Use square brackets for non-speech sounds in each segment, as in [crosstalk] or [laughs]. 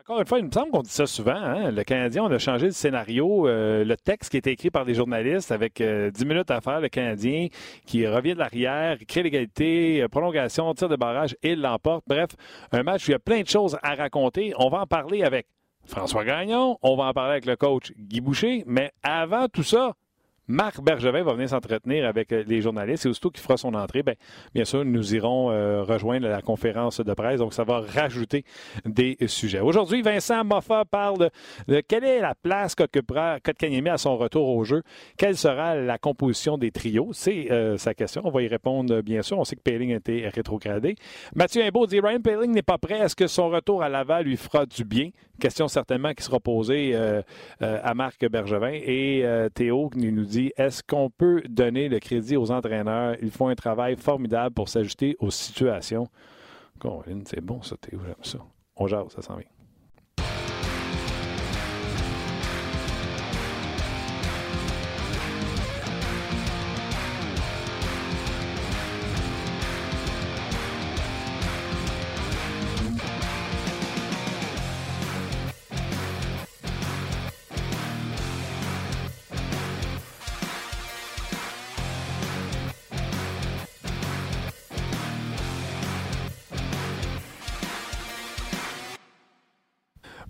Encore une fois, il me semble qu'on dit ça souvent. Hein? Le Canadien, on a changé le scénario. Euh, le texte qui était écrit par des journalistes avec 10 euh, minutes à faire, le Canadien qui revient de l'arrière, crée l'égalité, euh, prolongation, tir de barrage et l'emporte. Bref, un match où il y a plein de choses à raconter. On va en parler avec François Gagnon, on va en parler avec le coach Guy Boucher, mais avant tout ça, Marc Bergevin va venir s'entretenir avec euh, les journalistes et aussitôt qu'il fera son entrée, bien, bien sûr, nous irons euh, rejoindre la conférence de presse. Donc, ça va rajouter des sujets. Aujourd'hui, Vincent Moffa parle de, quelle est la place qu'occupera Kotkaniemi à son retour au jeu. Quelle sera la composition des trios? C'est euh, sa question. On va y répondre, bien sûr. On sait que Payling a été rétrogradé. Mathieu Imbeau dit Ryan Payling n'est pas prêt. Est-ce que son retour à Laval lui fera du bien? Question certainement qui sera posée à Marc Bergevin. Et Théo qui nous dit est-ce qu'on peut donner le crédit aux entraîneurs? Ils font un travail formidable pour s'ajuster aux situations. c'est bon ça. On jase, ça s'en vient.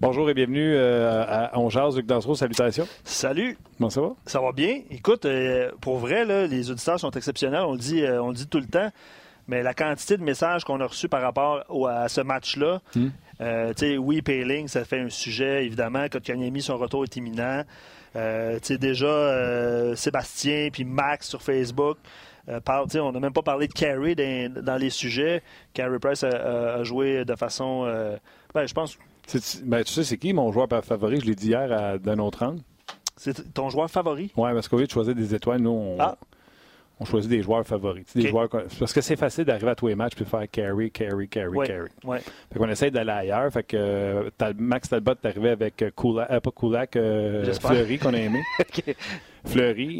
Bonjour et bienvenue euh, à On Luc Dansereau. Salutations. Salut. Comment ça va? Ça va bien. Écoute, euh, pour vrai, les auditeurs sont exceptionnels. On le, dit, euh, on dit tout le temps. Mais la quantité de messages qu'on a reçus par rapport à ce match-là, hmm. oui, Payling, ça fait un sujet, évidemment. Kotkaniemi, son retour est imminent. déjà, Sébastien puis Max sur Facebook. on n'a même pas parlé de Carey dans, les sujets. Carey Price a, joué de façon, ben, je pense, ben, tu sais, c'est qui mon joueur favori? Je l'ai dit hier à d'un autre C'est ton joueur favori? Oui, parce qu'au lieu de choisir des étoiles, nous, on, ah. on choisit des joueurs favoris. Des joueurs, parce que c'est facile d'arriver à tous les matchs et de faire carry, carry, carry, carry. Ouais. Fait qu'on essaie d'aller ailleurs. Fait que euh, Max Talbot est arrivé avec euh, euh, pas Kulak, Fleury qu'on a aimé. [laughs] Fleury.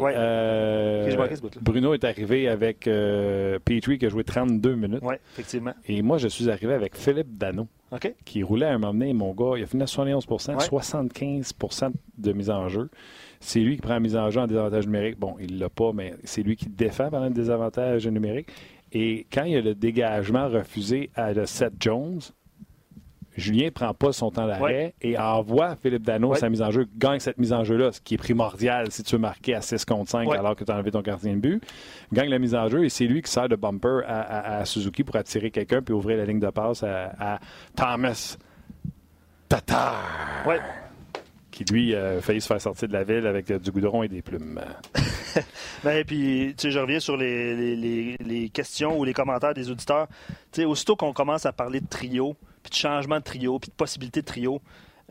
Bruno est arrivé avec Petrie qui a joué 32 minutes. Oui, effectivement. Et moi, je suis arrivé avec Philippe Dano qui roulait à un moment donné, mon gars, il a fini à 71% 75% de mise en jeu. C'est lui qui prend la mise en jeu en désavantage numérique. Bon, il ne l'a pas, mais c'est lui qui défend pendant le désavantage numérique. Et quand il y a le dégagement refusé à le Seth Jones, Julien ne prend pas son temps d'arrêt et envoie Philippe Dano sa mise en jeu, gagne cette mise en jeu-là, ce qui est primordial si tu veux marquer à 6 contre 5 alors que tu as enlevé ton gardien de but. Gagne la mise en jeu et c'est lui qui sert de bumper à, Suzuki pour attirer quelqu'un puis ouvrir la ligne de passe à, Thomas Tatar. Qui lui a failli se faire sortir de la ville avec du goudron et des plumes. [laughs] ben, puis, tu sais, je reviens sur les, questions ou les commentaires des auditeurs. Tu sais, aussitôt qu'on commence à parler de trio, puis de changement de trio, puis de possibilité de trio.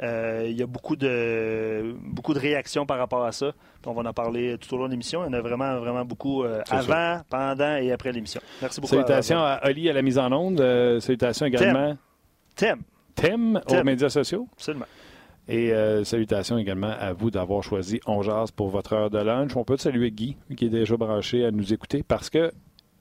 Euh, il y a beaucoup de, beaucoup de réactions par rapport à ça. on va en parler tout au long de l'émission. Il y en a vraiment, vraiment beaucoup euh, avant, pendant et après l'émission. Merci beaucoup. Salutations à, Oli à la mise en onde. Euh, salutations également. Tim. Tim, aux médias sociaux. Absolument. Et salutations également à vous d'avoir choisi On pour votre heure de lunch. On peut saluer Guy, qui est déjà branché à nous écouter parce que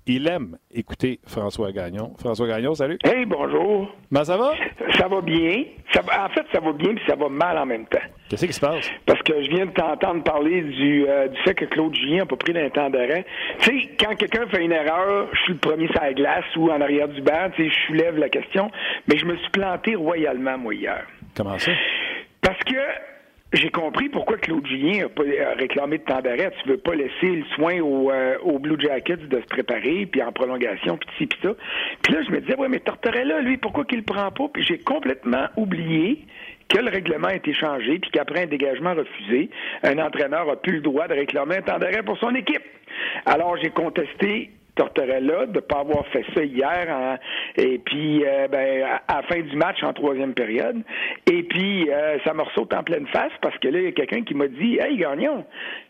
il aime écouter François Gagnon. François Gagnon, salut. Hey, bonjour. Ben, ça va? Ça va bien. en fait, ça va bien puis ça va mal en même temps. Qu'est-ce qui se passe? Parce que je viens de t'entendre parler du, euh, du fait que Claude Julien n'a pas pris d'un temps d'arrêt. Tu sais, quand quelqu'un fait une erreur, je suis le premier sur la glace ou en arrière du banc, tu sais, je soulève la question, mais je me suis planté royalement, moi, hier. Comment ça? Parce que j'ai compris pourquoi Claude Julien a, pas, réclamé de temps d'arrêt. Tu veux pas laisser le soin aux, euh, Blue Jackets de se préparer, puis en prolongation, puis ci, puis ça. Puis là, je me disais, ouais, mais Tortorella, lui, pourquoi qu'il le prend pas? Puis j'ai complètement oublié que le règlement a été changé, puis qu'après un dégagement refusé, un entraîneur a plus le droit de réclamer un temps d'arrêt pour son équipe. Alors, j'ai contesté Tortorella de ne pas avoir fait ça hier et puis euh, ben, à, la fin du match en troisième période. Et puis euh, ça me ressaute en pleine face parce que là, il y a quelqu'un qui m'a dit Hey Gagnon,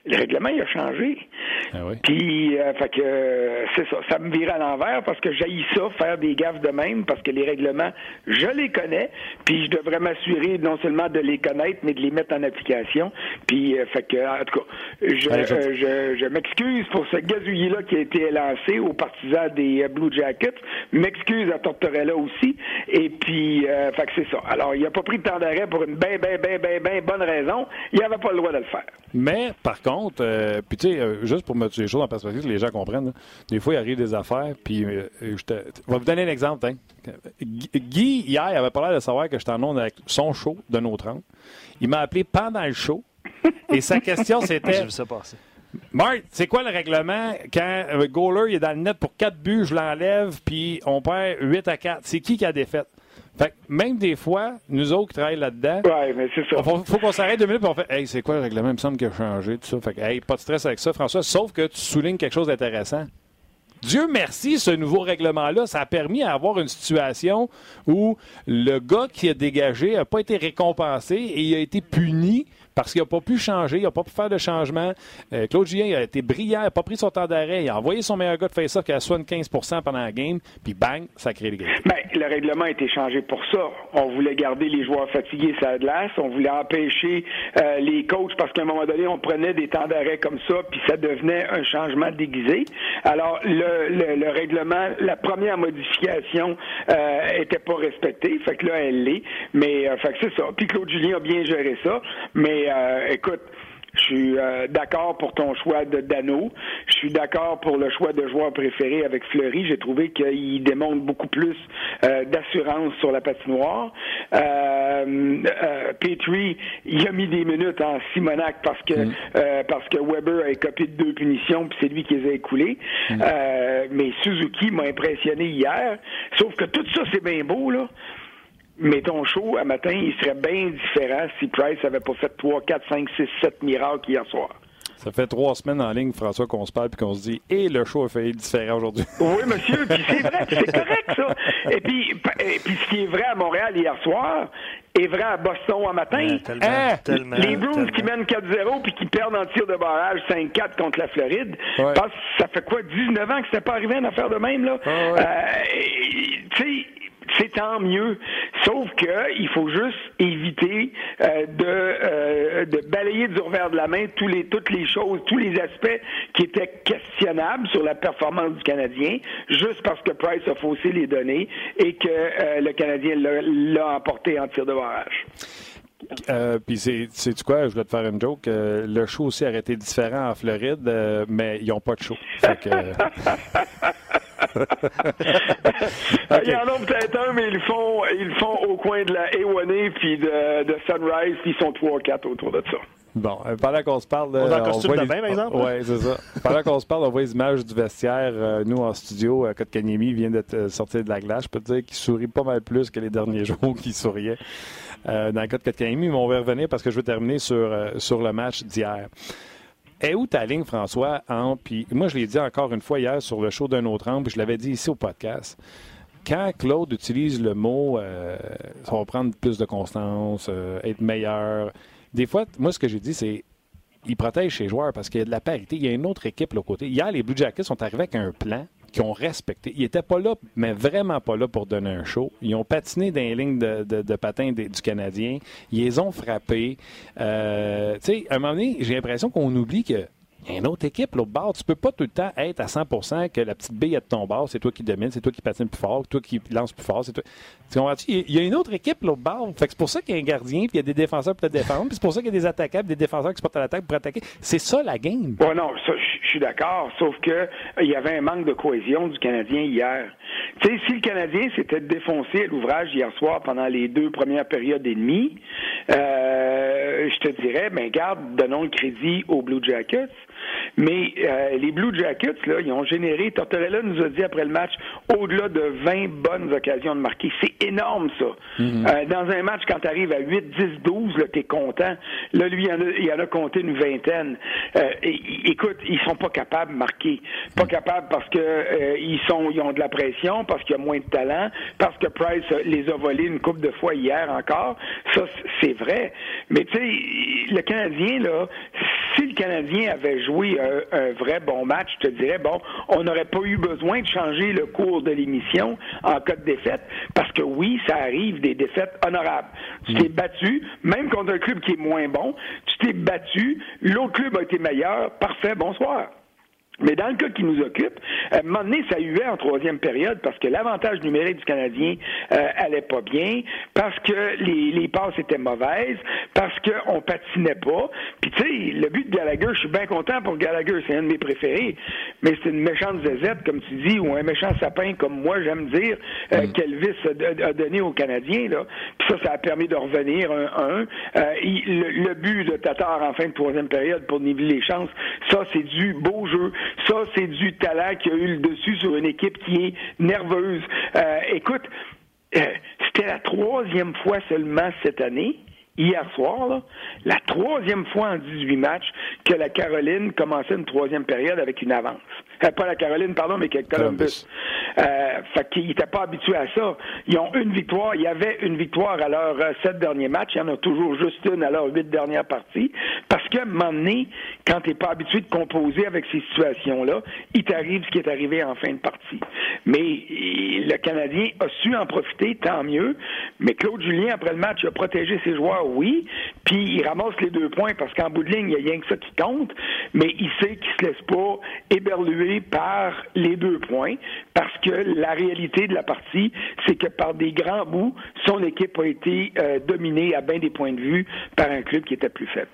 le règlement il a changé. Ah puis euh, fait que c'est ça, ça me vire à l'envers parce que j'haïs ça, faire des gaffes de même, parce que les règlements, je les connais, puis je devrais m'assurer non seulement de les connaître, mais de les mettre en application. Puis fait que en tout cas, je, je, je m'excuse pour ce gazouillis-là qui a été lancé bien aux partisans des Blue Jackets, m'excuse à Tortorella aussi, et puis, euh, fait que c'est ça. Alors, il n'a pas pris de temps d'arrêt pour une ben, ben, ben, ben, ben bonne raison. Il n'avait pas le droit de le faire. Mais, par contre, euh, puis tu sais, euh, juste pour mettre les choses en perspective, les gens comprennent, des fois, il arrive des affaires, puis je, te, vais vous donner un exemple. Hein. Guy, hier, avait pas l'air de savoir que j'étais en onde avec son show de nos 30. Il m'a appelé pendant le show, et sa question, [laughs] c'était... Vu ça passer. Marc, c'est quoi le règlement? Quand un goaler est dans le net pour 4 buts, je l'enlève, puis on perd 8 à 4? C'est qui qui a défaite? Fait même des fois, nous autres qui travaillent là-dedans, ouais, mais c'est ça. Faut, faut qu'on s'arrête deux minutes et on fait Hey, c'est quoi le règlement? Il me semble qu'il a changé, tout ça. Fait que, hey, pas de stress avec ça, François, sauf que tu soulignes quelque chose d'intéressant. Dieu merci, ce nouveau règlement-là, ça a permis d'avoir une situation où le gars qui a dégagé n'a pas été récompensé et il a été puni parce qu'il n'a pas pu changer, il n'a pas pu faire de changement. Euh, Claude Julien a été brillant, il n'a pas pris son temps d'arrêt, il a envoyé son meilleur gars de face-off qui a 75% pendant la game, puis bang, ça crée les Ben, le règlement a été changé pour ça. On voulait garder les joueurs fatigués sur la glace, on voulait empêcher euh, les coachs parce qu'à un moment donné, on prenait des temps d'arrêt comme ça, puis ça devenait un changement déguisé. Alors, le, le, règlement, la première modification euh, était pas respectée, fait que là, elle l'est. Mais, euh, fait que c'est ça. Puis Claude Julien a bien géré ça, mais euh, écoute, je suis euh, d'accord pour ton choix de Dano. Je suis d'accord pour le choix de joueur préféré avec Fleury. J'ai trouvé qu'il démontre beaucoup plus euh, d'assurance sur la patinoire. Euh, Petrie, il a mis des minutes en Simonac parce que mm. parce que Weber a écopé de deux punitions puis c'est lui qui les a écoulées. Mm. mais Suzuki m'a impressionné hier. Sauf que tout ça c'est bien beau là mais ton show à matin, il serait bien différent si Price avait pas fait 3, 4, 5, 6, 7 miracles hier soir. Ça fait trois semaines en ligne, François, qu'on se parle et qu'on se dit et eh, le show a fait différent aujourd'hui. [laughs] Oui, monsieur, puis c'est vrai, c'est correct, ça. Et puis, et puis, ce qui est vrai à Montréal hier soir est vrai à Boston en matin. hein? tellement, les Bruins qui mènent 4-0 puis qui perdent en tir de barrage 5-4 contre la Floride. Ouais. ça fait quoi, 19 ans que c'était pas arrivé une affaire de même, là? Ah ouais. euh, tu sais, c'est tant mieux. Sauf que il faut juste éviter euh, de, euh, de balayer du revers de la main tous les, toutes les choses, tous les aspects qui étaient questionnables sur la performance du Canadien, juste parce que Price a faussé les données et que euh, le Canadien l'a emporté en tir de barrage. Euh, puis c'est tu quoi, je voulais te faire une joke. Euh, le show aussi aurait été différent en Floride, euh, mais ils n'ont pas de show. Fait que... [laughs] Il y en a peut-être un, mais ils font, ils font au coin de la A1A puis de, de Sunrise, puis ils sont trois ou quatre autour de ça. Bon, euh, pendant qu'on se parle. On a costume de bain, par exemple? Oui, c'est ça. pendant qu'on se parle, on voit les images du vestiaire. Euh, nous, en studio, euh, Kotkaniemi vient de euh, sortir de la glace. Je peux te dire qu'il sourit pas mal plus que les derniers [laughs] jours qu'il souriait dans le cas de Kotkaniemi. Mais on va revenir parce que je veux terminer sur, sur le match d'hier. Et où ta ligne, François, puis moi, je l'ai dit encore une fois hier sur le show d'un autre angle, puis je l'avais dit ici au podcast. Quand Claude utilise le mot, euh, ça va prendre plus de constance, euh, être meilleur. Des fois, moi, ce que j'ai dit, c'est il protège ses joueurs parce qu'il y a de la parité. Il y a une autre équipe là côté. Hier, les Blue Jackets sont arrivés avec un plan qu'ils ont respecté. Ils n'étaient pas là, mais vraiment pas là pour donner un show. Ils ont patiné dans les lignes de, de, patins du Canadien. Ils les ont frappés. Euh, tu sais, à un moment donné, j'ai l'impression qu'on oublie que il y a une autre équipe, l'autre bord. Tu peux pas tout le temps être à 100% que la petite bille est de ton bord, c'est toi qui domine, c'est toi qui patine plus fort, toi qui lance plus fort. C'est toi. Tu Il y a une autre équipe, l'autre bord. Fait que c'est pour ça qu'il y a un gardien, puis il y a des défenseurs pour te défendre, puis c'est pour ça qu'il y a des attaquants, des défenseurs qui se portent à l'attaque pour attaquer. C'est ça la game. Ouais, non, je suis d'accord. Sauf que euh, il y avait un manque de cohésion du Canadien hier. Tu sais, si le Canadien s'était défoncé à l'ouvrage hier soir pendant les deux premières périodes et demie, euh, je te dirais, ben garde, donnons le crédit aux Blue Jackets. Mais euh, les Blue Jackets, là, ils ont généré, Tortorella nous a dit après le match, au-delà de 20 bonnes occasions de marquer. C'est énorme, ça. Mhm. euh, dans un match, quand tu arrives à 8, 10, 12, là, t'es content. Là, lui, il en a, il en a compté une vingtaine. Euh, et, écoute, ils sont pas capables de marquer. Pas Mhm. capables parce que ils sont, ils ont de la pression, parce qu'il y a moins de talent, parce que Price les a volés une coupe de fois hier encore. Ça, c'est vrai. Mais tu sais, le Canadien, là, si le Canadien avait joué un, un vrai bon match, je te dirais, bon, on n'aurait pas eu besoin de changer le cours de l'émission en cas de défaite, parce que oui, ça arrive des défaites honorables. Tu t'es battu, même contre un club qui est moins bon, tu t'es battu, l'autre club a été meilleur, parfait, bonsoir. Mais dans le cas qui nous occupe, à un moment donné, ça huait en troisième période parce que l'avantage numérique du Canadien euh, allait pas bien, parce que les, les passes étaient mauvaises, parce qu'on patinait pas. Puis tu sais, le but de Gallagher, je suis bien content pour Gallagher, c'est un de mes préférés, mais c'est une méchante zézette, comme tu dis, ou un méchant sapin, comme moi j'aime dire, euh, mm. qu'Elvis a, donné aux Canadiens. Là. Puis ça, ça a permis de revenir un 1 euh, le, but de Tatar en fin de troisième période pour niveler les chances, ça c'est du beau jeu. Ça, c'est du talent qui a eu le dessus sur une équipe qui est nerveuse. Euh, écoute, euh, c'était la troisième fois seulement cette année hier soir, la troisième fois en 18 matchs que la Caroline commençait une troisième période avec une avance. Euh, pas la Caroline, pardon, mais que Columbus. Euh, fait qu'ils n'étaient pas habitués à ça. Ils ont une victoire. Il y avait une victoire à leurs euh, sept derniers matchs. Il y en a toujours juste une à leurs huit dernières parties. Parce qu'à un moment donné, quand tu n'es pas habitué de composer avec ces situations-là, il t'arrive ce qui est arrivé en fin de partie. Mais le Canadien a su en profiter, tant mieux. Mais Claude Julien, après le match, a protégé ses joueurs, oui. Puis il ramasse les deux points parce qu'en bout de ligne, il n'y a rien que ça qui compte. Mais il sait qu'il ne se laisse pas éberluer par les deux points parce que la réalité de la partie, c'est que par des grands bouts, son équipe a été euh, dominée à bien des points de vue par un club qui était plus faible.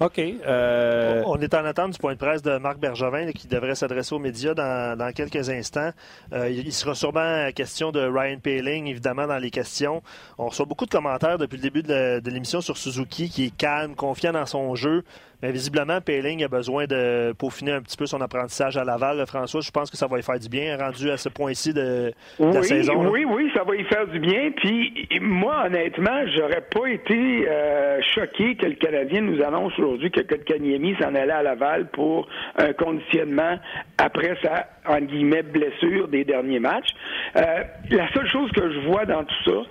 OK. Euh, on est en attente du point de presse de Marc Bergevin qui devrait s'adresser aux médias dans, quelques instants. Euh, il sera sûrement question de Ryan Paling, évidemment, dans les questions. On reçoit beaucoup de commentaires depuis le début de l'émission sur Suzuki, qui est calme, confiant dans son jeu. Mais visiblement, Payling a besoin de peaufiner un petit peu son apprentissage à Laval. François, je pense que ça va lui faire du bien, rendu à ce point-ci de, la saison. Oui, oui, ça va lui faire du bien. Puis moi, honnêtement, j'aurais pas été euh, choqué que le Canadien nous annonce aujourd'hui que Kotkaniemi s'en allait à Laval pour un conditionnement après sa, en guillemets, blessure des derniers matchs. Euh, la seule chose que je vois dans tout ça,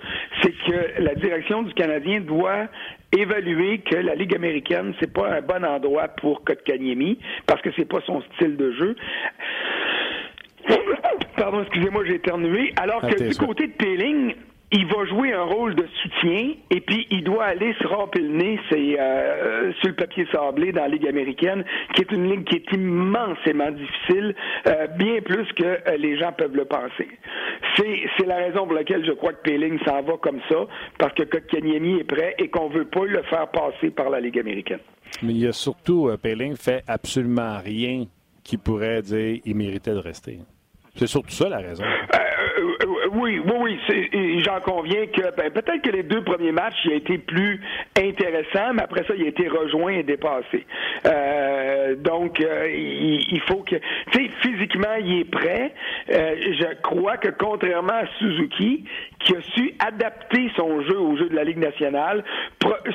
c'est que la direction du Canadien doit évaluer que la Ligue américaine, c'est pas un bon endroit pour Kotkaniemi parce que c'est pas son style de jeu. Pardon, excusez-moi, j'ai éternué. Alors que du côté de Peeling, il va jouer un rôle de soutien et puis il doit aller se ramper le nez c'est, euh, sur le papier sablé dans la Ligue américaine, qui est une ligue qui est immensément difficile, euh, bien plus que euh, les gens peuvent le penser. C'est, c'est la raison pour laquelle je crois que Péling s'en va comme ça, parce que Kotkaniemi est prêt et qu'on veut pas le faire passer par la Ligue américaine. Mais il y a surtout, Péling fait absolument rien qui pourrait dire il méritait de rester. C'est surtout ça la raison. Oui, oui, oui. J'en conviens que ben, peut-être que les deux premiers matchs, il a été plus intéressant, mais après ça, il a été rejoint et dépassé. Euh, donc, euh, il, faut que, tu sais, physiquement, il est prêt. Euh, je crois que contrairement à Suzuki, qui a su adapter son jeu au jeu de la Ligue nationale,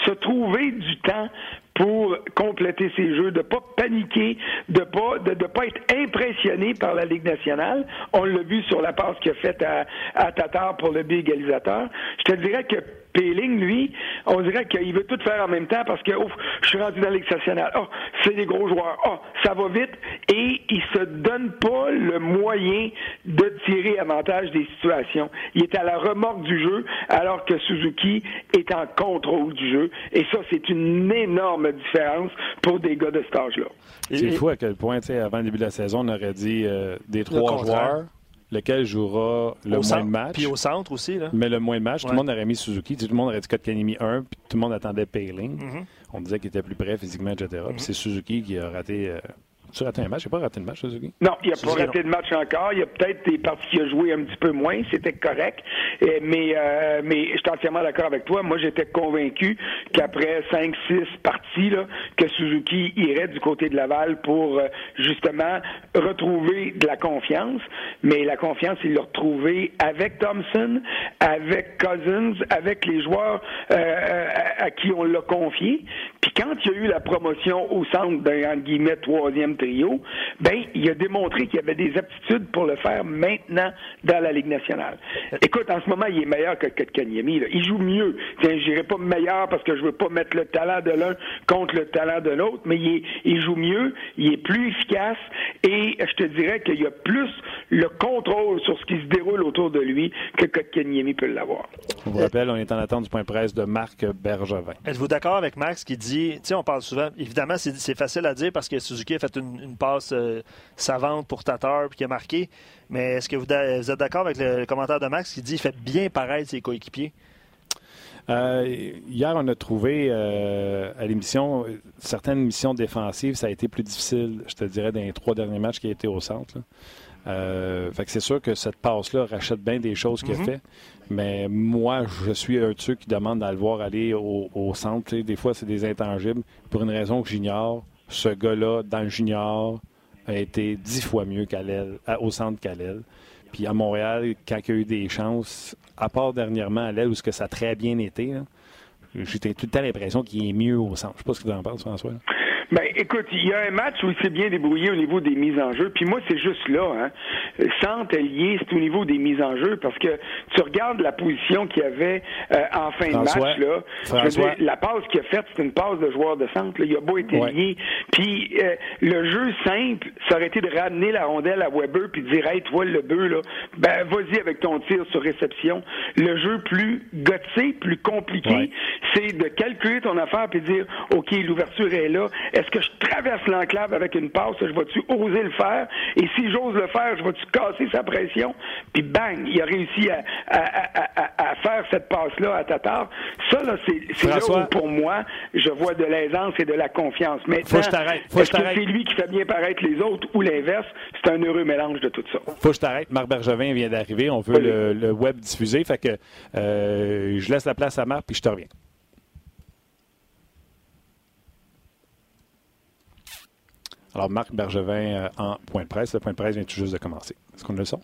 se trouver du temps pour compléter ses jeux, de pas paniquer, de pas de, de pas être impressionné par la Ligue nationale. On l'a vu sur la passe qu'il a faite à, à Tatar pour le but égalisateur. Je te dirais que Péling, lui, on dirait qu'il veut tout faire en même temps parce que, ouf, je suis rendu dans la Ligue nationale. Oh, c'est des gros joueurs. Oh, ça va vite. Et il se donne pas le moyen de tirer avantage des situations. Il est à la remorque du jeu alors que Suzuki est en contrôle du jeu. Et ça, c'est une énorme différence pour des gars de cet âge-là. C'est fou à quel point, avant le début de la saison, on aurait dit euh, des trois joueurs lequel jouera le moins de matchs. Puis au centre aussi. Là. Mais le moins de matchs, tout le monde aurait mis Suzuki. Tout le monde aurait dit Kotkaniemi 1, puis tout le monde attendait Payling. Mm-hmm. On disait qu'il était plus près physiquement, etc. Puis mm-hmm. c'est Suzuki qui a raté euh, tu as raté un match? Il n'a pas raté le match, Suzuki? Non, il n'a pas raté de match encore. Il y a peut-être des parties qu'il a joué un petit peu moins. C'était correct. mais, euh, mais je suis entièrement d'accord avec toi. Moi, j'étais convaincu qu'après 5-6 parties, là, que Suzuki irait du côté de Laval pour euh, justement retrouver de la confiance. Mais la confiance, il l'a retrouvée avec Thompson, avec Cousins, avec les joueurs euh, à, qui on l'a confié. Puis quand il y a eu la promotion au centre d'un, guillemets, troisième ben, il a démontré qu'il y avait des aptitudes pour le faire maintenant dans la Ligue nationale. Écoute, en ce moment, il est meilleur que Kotkaniemi. Il joue mieux. Je dirais pas meilleur parce que je veux pas mettre le talent de l'un contre le talent de l'autre, mais il, joue mieux, il est plus efficace et je te dirais qu'il y a plus le contrôle sur ce qui se déroule autour de lui que Kotkaniemi peut l'avoir. Je vous rappelle, on est en attente du point presse de Marc Bergevin. Êtes-vous d'accord avec Max qui dit on parle souvent, évidemment, c'est facile à dire parce que Suzuki a fait une, passe euh, savante pour Tatar puis qui a marqué. Mais est-ce que vous, êtes d'accord avec le, commentaire de Max qui dit qu'il fait bien paraître ses coéquipiers? Euh, hier, on a trouvé euh, à l'émission, certaines missions défensives, ça a été plus difficile, je te dirais, dans les trois derniers matchs qui a été au centre. Euh, fait que c'est sûr que cette passe-là rachète bien des choses qu'il a mhm. fait. Mais moi, je suis un de ceux qui demande à le voir aller au, centre. des fois, c'est des intangibles. Pour une raison que j'ignore, ce gars-là, dans le junior, a été dix fois mieux au centre qu'à l'aile. Puis à Montréal, quand il y a eu des chances, à part dernièrement à l'aile où ce que ça a très bien été, j'ai tout le temps l'impression qu'il est mieux au centre. Je ne sais pas ce que tu en penses, François. Ben, écoute, il y a un match où il s'est bien débrouillé au niveau des mises en jeu. Puis moi, c'est juste là, hein. Centre lié, c'est au niveau des mises en jeu parce que tu regardes la position qu'il y avait euh, en fin de match là. Je veux dire, la passe qu'il a faite, c'est une passe de joueur de centre. Là. Il a beau été lié. Puis euh, le jeu simple, ça aurait été de ramener la rondelle à Weber puis de dire, hey, toi le bœuf là, ben vas-y avec ton tir sur réception. Le jeu plus goté, plus compliqué, c'est de calculer ton affaire puis dire, ok, l'ouverture est là est-ce que je traverse l'enclave avec une passe? Je vais-tu oser le faire? Et si j'ose le faire, je vais-tu casser sa pression? Puis bang, il a réussi à, faire cette passe-là à Tatar. Ça, là, c'est là où, pour moi, je vois de l'aisance et de la confiance. Est-ce que c'est lui qui fait bien paraître les autres ou l'inverse? C'est un heureux mélange de tout ça. Faut que je t'arrête. Marc Bergevin vient d'arriver. On veut le, web diffuser. Fait que euh, je laisse la place à Marc, puis je te reviens. Alors, Marc Bergevin euh, en point de presse. Le point de presse vient tout juste de commencer. Est-ce qu'on a le son?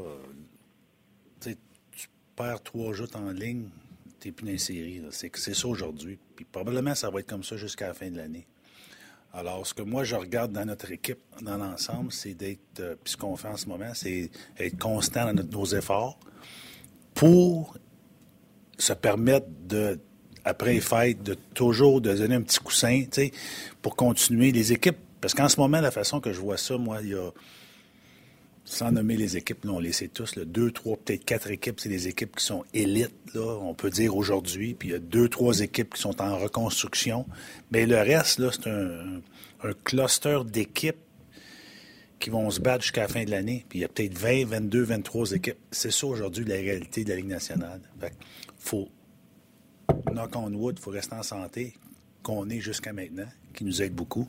Euh, tu perds trois joutes en ligne, tu n'es plus dans les séries. C'est ça aujourd'hui. Puis probablement, ça va être comme ça jusqu'à la fin de l'année. Alors, ce que moi, je regarde dans notre équipe, dans l'ensemble, c'est d'être, euh, puis ce qu'on fait en ce moment, c'est être constant dans nos efforts pour se permettre de, après les fêtes, de toujours de donner un petit coussin, tu sais, pour continuer les équipes. Parce qu'en ce moment, la façon que je vois ça, moi, il y a, sans nommer les équipes, là, on les sait tous, là, deux, trois, peut-être quatre équipes, c'est des équipes qui sont élites, on peut dire aujourd'hui, puis il y a deux, trois équipes qui sont en reconstruction. Mais le reste, c'est un, cluster d'équipes qui vont se battre jusqu'à la fin de l'année. Puis il y a peut-être 20, 22, 23 équipes. C'est ça aujourd'hui la réalité de la Ligue nationale. Fait faut, knock on wood, il faut rester en santé, qu'on est jusqu'à maintenant, qui nous aide beaucoup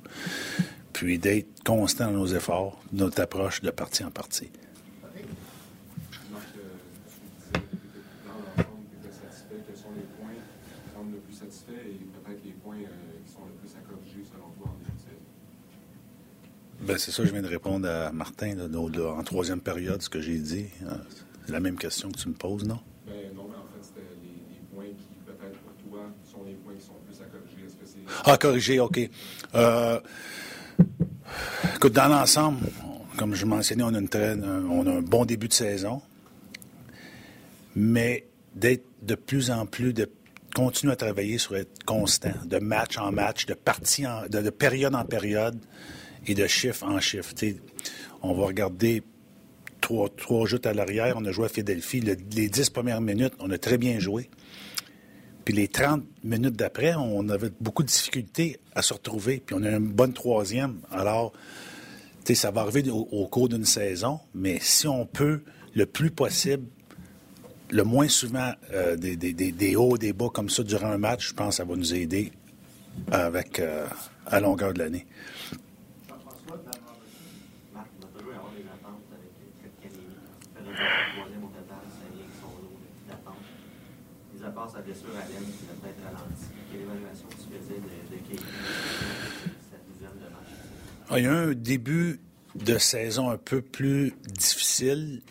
puis d'être constant dans nos efforts, notre approche de partie en partie. Ben, c'est ça, je viens de répondre à Martin en troisième période, ce que j'ai dit. Euh, c'est la même question que tu me poses, non? Ben, non, mais en fait, c'était les, points qui, peut-être pour toi, sont les points qui sont plus à corriger. Est-ce que c'est... Ah, corriger, OK. Euh, Écoute, dans l'ensemble, comme je mentionnais, on a, un bon début de saison, mais d'être de plus en plus, de continuer à travailler sur être constant, de match en match, de partie en, de, période en période et de chiffre en chiffre. on va regarder trois, trois à l'arrière. On a joué à Philadelphie. les dix premières minutes, on a très bien joué. Puis les 30 minutes d'après, on avait beaucoup de difficultés à se retrouver. Puis on a une bonne troisième. Alors, tu sais, ça va arriver au, cours d'une saison, mais si on peut, le plus possible, le moins souvent euh, des, des, des, hauts, des bas comme ça durant un match, je pense que ça va nous aider avec, euh, à longueur de l'année. Sa blessure à qui. Quelle évaluation tu faisais de, matchs? Il y a un début de saison un peu plus difficile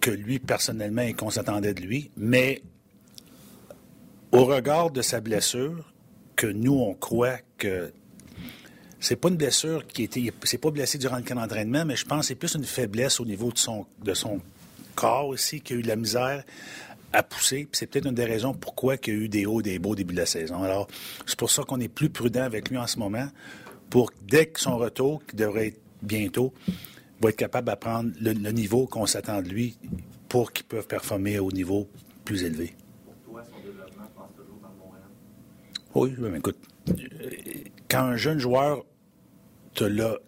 que lui personnellement et qu'on s'attendait de lui, mais au regard de sa blessure, que nous on croit que c'est pas une blessure qui était, c'est pas blessé durant le camp d'entraînement, mais je pense que c'est plus une faiblesse au niveau de son, de son corps aussi, qui a eu de la misère à pousser. c'est peut-être une des raisons pourquoi il y a eu des hauts et des au début de la saison. Alors, c'est pour ça qu'on est plus prudent avec lui en ce moment, pour dès que son retour, qui devrait être bientôt, va être capable d'apprendre le, le niveau qu'on s'attend de lui pour qu'il puisse performer au niveau plus élevé. Pour toi, son développement passe toujours par Montréal. Oui, mais écoute, quand un jeune joueur te la,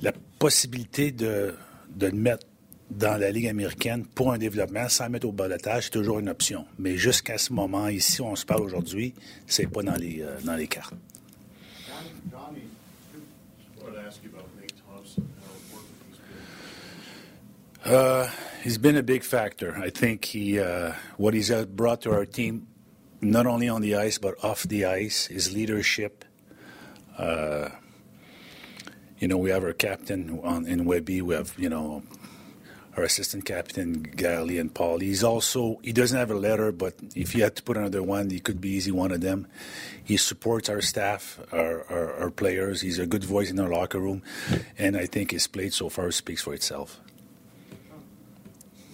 la possibilité de, de le mettre dans la Ligue américaine pour un développement sans mettre au balotage, c'est toujours une option. Mais jusqu'à ce moment, ici, on se parle aujourd'hui, c'est pas dans les, euh, dans les cartes. Uh, he's been a big factor. I think he, uh, what he's brought to our team, not only on the ice but off the ice, his leadership. Uh, you know, we have our captain on, in Webby. We have, you know, our assistant captain Gally and Paul. He's also he doesn't have a letter, but if you had to put another one, he could be easy one of them. He supports our staff, our, our, our players. He's a good voice in our locker room, and I think his play so far speaks for itself.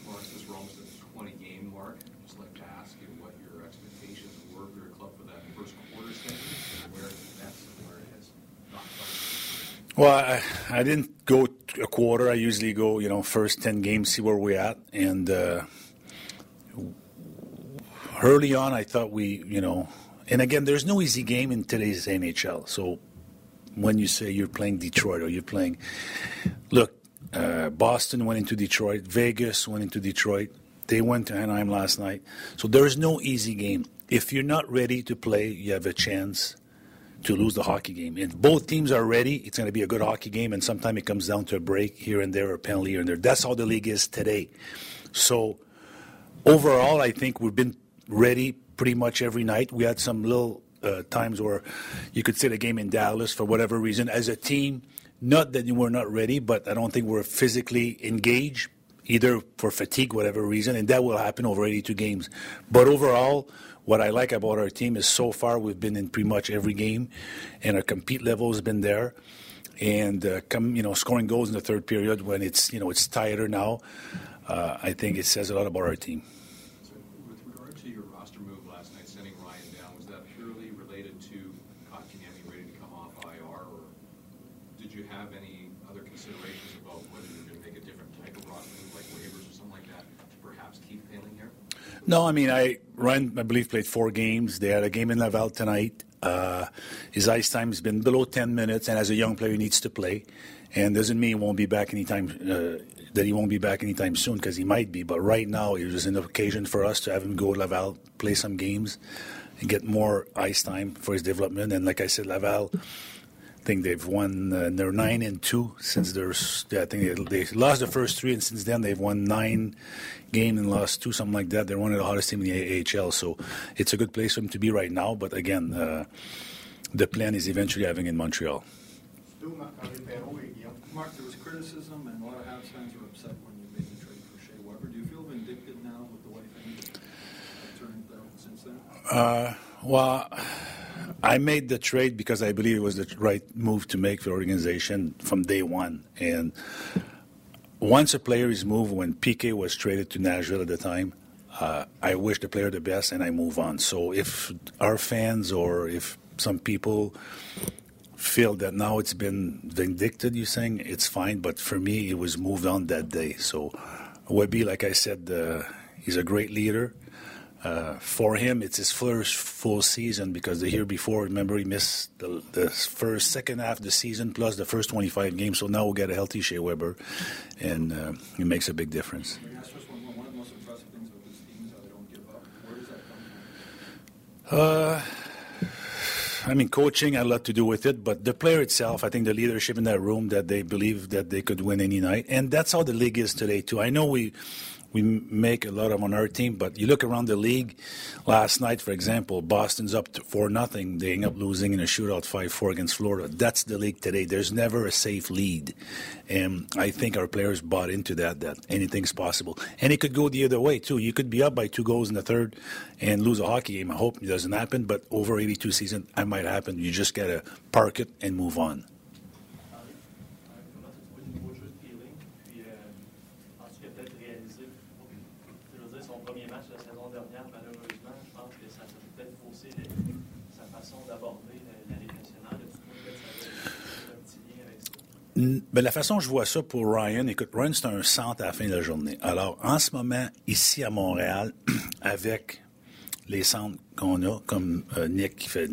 Lawrence, this we're almost at the 20 game mark. Just like to ask you what your expectations were for your club for that first quarter standings and where that's where it has not come. Well, I, I didn't go a quarter. I usually go, you know, first 10 games, see where we're at. And uh, early on, I thought we, you know, and again, there's no easy game in today's NHL. So when you say you're playing Detroit or you're playing, look, uh, Boston went into Detroit, Vegas went into Detroit. They went to Anaheim last night. So there's no easy game. If you're not ready to play, you have a chance to lose the hockey game. If both teams are ready, it's going to be a good hockey game, and sometimes it comes down to a break here and there, or a penalty here and there. That's how the league is today. So overall, I think we've been ready pretty much every night. We had some little uh, times where you could say the game in Dallas for whatever reason as a team. Not that we're not ready, but I don't think we're physically engaged either for fatigue, whatever reason, and that will happen over 82 games. But overall, what I like about our team is so far we've been in pretty much every game, and our compete level has been there. And uh, come, you know, scoring goals in the third period when it's you know it's tighter now. Uh, I think it says a lot about our team. With regard to your roster move last night, sending Ryan down, was that purely related to Kotkaniemi ready to come off IR, or did you have any other considerations about whether you're going to make a different type of roster move, like waivers or something like that, to perhaps keep Paling here? No, I mean, I Ryan, I believe, played four games. They had a game in Laval tonight. Uh, his ice time has been below 10 minutes, and as a young player, he needs to play. And doesn't mean he won't be back anytime. Uh, that he won't be back anytime soon because he might be. But right now, it was an occasion for us to have him go to Laval, play some games, and get more ice time for his development. And like I said, Laval, think they've won. Uh, they're nine and two since there's. I think they, they lost the first three, and since then they've won nine game and lost two, something like that. They're one of the hottest team in the AHL, so it's a good place for them to be right now. But again, uh, the plan is eventually having in Montreal. Stu, Marc-André Perrault et Guillaume. Mark, there was criticism and a lot of Habs fans were upset when you made the trade for Shea Weber. Do you feel vindicted now with the way things have turned out since then? Uh, well, I made the trade because I believe it was the right move to make for the organization from day one. And once a player is moved, when PK was traded to Nashville at the time, uh, I wish the player the best and I move on. So if our fans or if some people feel that now it's been vindicted, you're saying it's fine, but for me, it was moved on that day. So Webby, like I said, uh, he's a great leader. Uh, for him, it's his first full season because the year before, remember, he missed the, the first, second half of the season plus the first 25 games. So now we'll get a healthy Shea Weber, and uh, it makes a big difference. Let me ask just one more. One of the most impressive things about this team is how they don't give up. Where does that come from? Uh, I mean, coaching had a lot to do with it, but the player itself, I think the leadership in that room that they believe that they could win any night, and that's how the league is today too. I know we we make a lot of on our team, but you look around the league. Last night, for example, Boston's up four nothing. They end up losing in a shootout five four against Florida. That's the league today. There's never a safe lead, and I think our players bought into that. That anything's possible, and it could go the other way too. You could be up by two goals in the third and lose a hockey game. I hope it doesn't happen, but over 82 season, it might happen. You just gotta park it and move on. Ben, la façon dont je vois ça pour Ryan, écoute, Ryan, c'est un centre à la fin de la journée. Alors, en ce moment, ici à Montréal, [clears throat] avec les centres qu'on a, comme euh, Nick qui, fait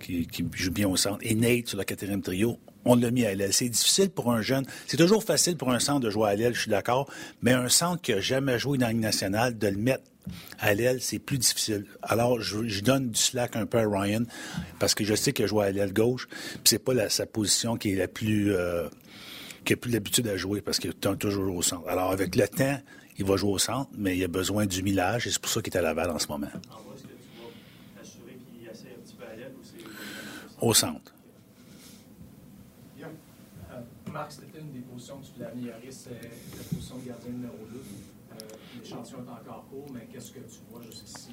qui, qui joue bien au centre, et Nate sur le quatrième trio, on l'a mis à l'aile. C'est difficile pour un jeune. C'est toujours facile pour un centre de jouer à l'aile, je suis d'accord, mais un centre qui n'a jamais joué dans la Ligue nationale, de le mettre à l'aile, c'est plus difficile. Alors, je, je donne du slack un peu à Ryan, parce que je sais qu'il a joué à l'aile gauche, puis c'est pas la- sa position qui est la plus... euh, qui a plus l'habitude à jouer parce qu'il est toujours au centre. Alors, avec le temps, il va jouer au centre, mais il a besoin du millage et c'est pour ça qu'il est à Laval en ce moment. En vrai, est-ce que tu vas t'assurer qu'il essaie un petit peu à l'aide ou c'est Au centre. Guillaume, euh, Marc, c'était une des positions que tu voulais améliorer, c'est la position de gardien numéro 2. Euh, L'échantillon est encore court, mais qu'est-ce que tu vois jusqu'ici?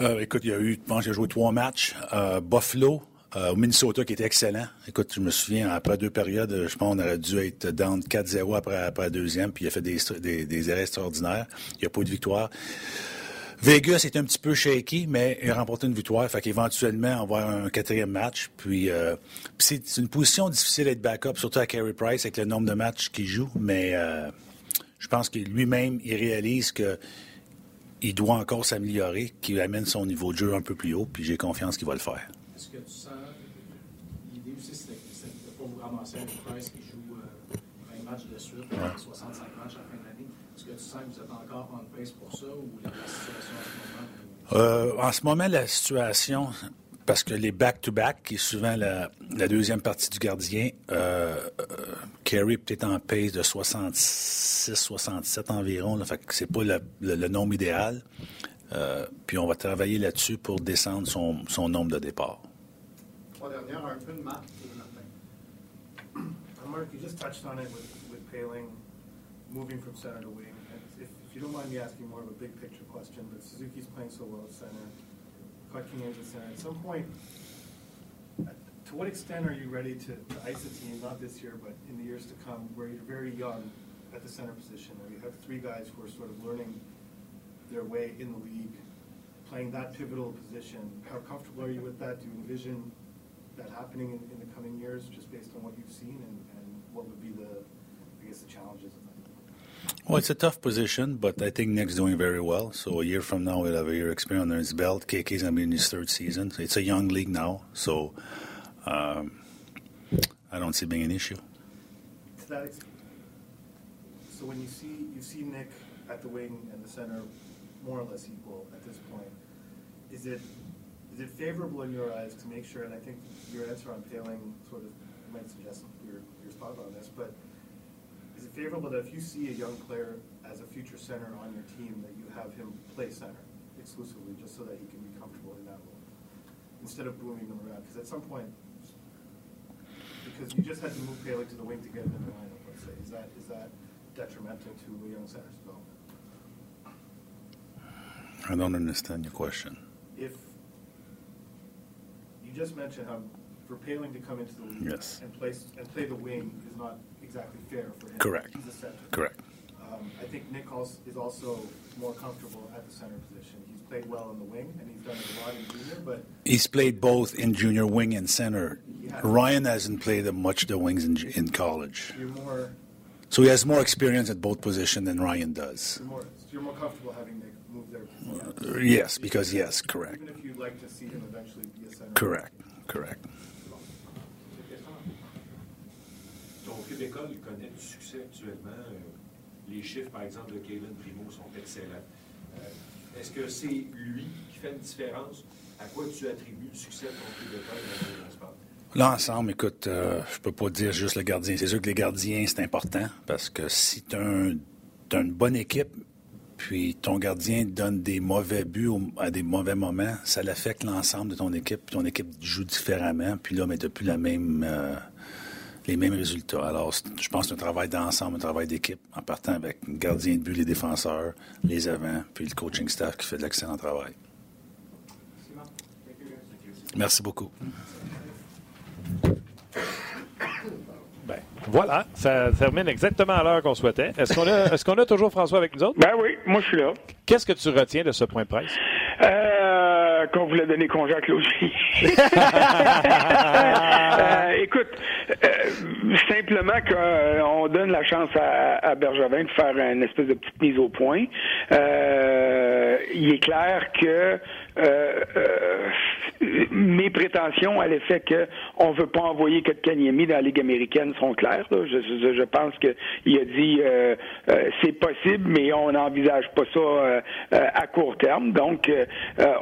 euh, Euh, écoute, il y a eu, je pense, j'ai joué trois matchs. Euh, Buffalo, euh, au Minnesota, qui était excellent. Écoute, je me souviens, après deux périodes, je pense qu'on aurait dû être down 4-0 après, après la deuxième, puis il a fait des, des, extraordinaires. Il n'y a pas eu de victoire. Vegas est un petit peu shaky, mais il a remporté une victoire. Fait qu'éventuellement, on va avoir un quatrième match. Puis, euh, puis c'est c'est une position difficile d'être backup, surtout à Carey Price, avec le nombre de matchs qu'il joue. Mais euh, je pense que lui-même, il réalise que il doit encore s'améliorer, qu'il amène son niveau de jeu un peu plus haut, puis j'ai confiance qu'il va le faire. Est-ce que tu sens. L'idée aussi, c'était de ne pas vous ramasser avec Price qui joue euh, 20 matchs de suite, 65 matchs à la fin de l'année. Est-ce que tu sens que vous êtes encore en pace pour ça ou la, situation en ce moment? Euh, en ce moment, la situation, parce que les back-to-back, qui est souvent la, la deuxième partie du gardien, euh, euh, Carey peut-être en pace de 66, 67 environ, là, fait que c'est pas le, le- le nombre idéal. Euh, puis on va travailler là-dessus pour descendre son, son nombre de départs. Trois dernières, un peu de Marc et Martin. Uh, Mark, you just touched on it with, with Paling moving from center to wing. If, if you don't mind me asking more of a big picture question, but Suzuki's playing so well at center, Kotkaniem's at center. At some point, to what extent are you ready to, to ice a team, not this year, but in the years to come, where you're very young at the center position, where you have three guys who are sort of learning their way in the league, playing that pivotal position. How comfortable are you with that? Do you envision that happening in, in the coming years, just based on what you've seen, and, and what would be the, I guess, the challenges of? Well, it's a tough position, but I think Nick's doing very well. So a year from now, he'll have a year experience under his belt. KK's going to be in his third season. It's a young league now, so um, I don't see being an issue. So when you see you see Nick at the wing and the center more or less equal at this point, is it is it favorable in your eyes to make sure? And I think your answer on Paling sort of might suggest you're you're spot on this, but is it favorable that if you see a young player as a future center on your team, that you have him play center exclusively, just so that he can be comfortable in that role, instead of booming him around? Because at some point, because you just had to move Paley to the wing to get him in the lineup, let's say, is that is that detrimental to a young center's development? I don't understand your question. If you just mentioned how for Paling to come into the league Yes. and play and play the wing is not exactly fair for him. Correct. He's a center. Correct. Um, I think Nick is also more comfortable at the center position. He's played well in the wing, and he's done it a lot in junior. But He's played both in junior wing and center. Ryan hasn't played much the wings in, in college, you're more so he has more experience at both positions than Ryan does. you're more you're more comfortable having Nick move there. Uh, Yes, because yes, correct, Even if you'd like to see him eventually be a center. correct, correct. Il connaît du succès actuellement. Euh, Les chiffres, par exemple, de Kevin Primo sont excellents. Euh, Est-ce que c'est lui qui fait une différence? À quoi tu attribues le succès de ton Québécois dans le sport? L'ensemble, écoute, euh, je peux pas dire juste le gardien. C'est sûr que les gardiens, c'est important parce que si tu as, une bonne équipe, puis ton gardien donne des mauvais buts à des mauvais moments, ça l'affecte l'ensemble de ton équipe. puis Ton équipe joue différemment, puis là, mais tu plus la même, euh, les mêmes résultats. Alors, je pense que c'est un travail d'ensemble, un travail d'équipe, en partant avec le gardien de but, les défenseurs, les avants, puis le coaching staff qui fait de l'excellent travail. Merci beaucoup. Ben, voilà, ça termine exactement à l'heure qu'on souhaitait. Est-ce qu'on a, [laughs] est-ce qu'on a toujours François avec nous autres? Ben oui, moi je suis là. Qu'est-ce que tu retiens de ce point de presse? Euh, qu'on voulait donner congé à. [laughs] Euh, écoute, euh, simplement qu'on donne la chance à, à, Bergevin de faire une espèce de petite mise au point. Euh, il est clair que euh, euh, mes prétentions à l'effet qu'on ne veut pas envoyer Kanyemi dans la Ligue américaine sont claires. Je, je, je, pense qu'il a dit euh, euh, c'est possible, mais on n'envisage pas ça à court terme. Donc,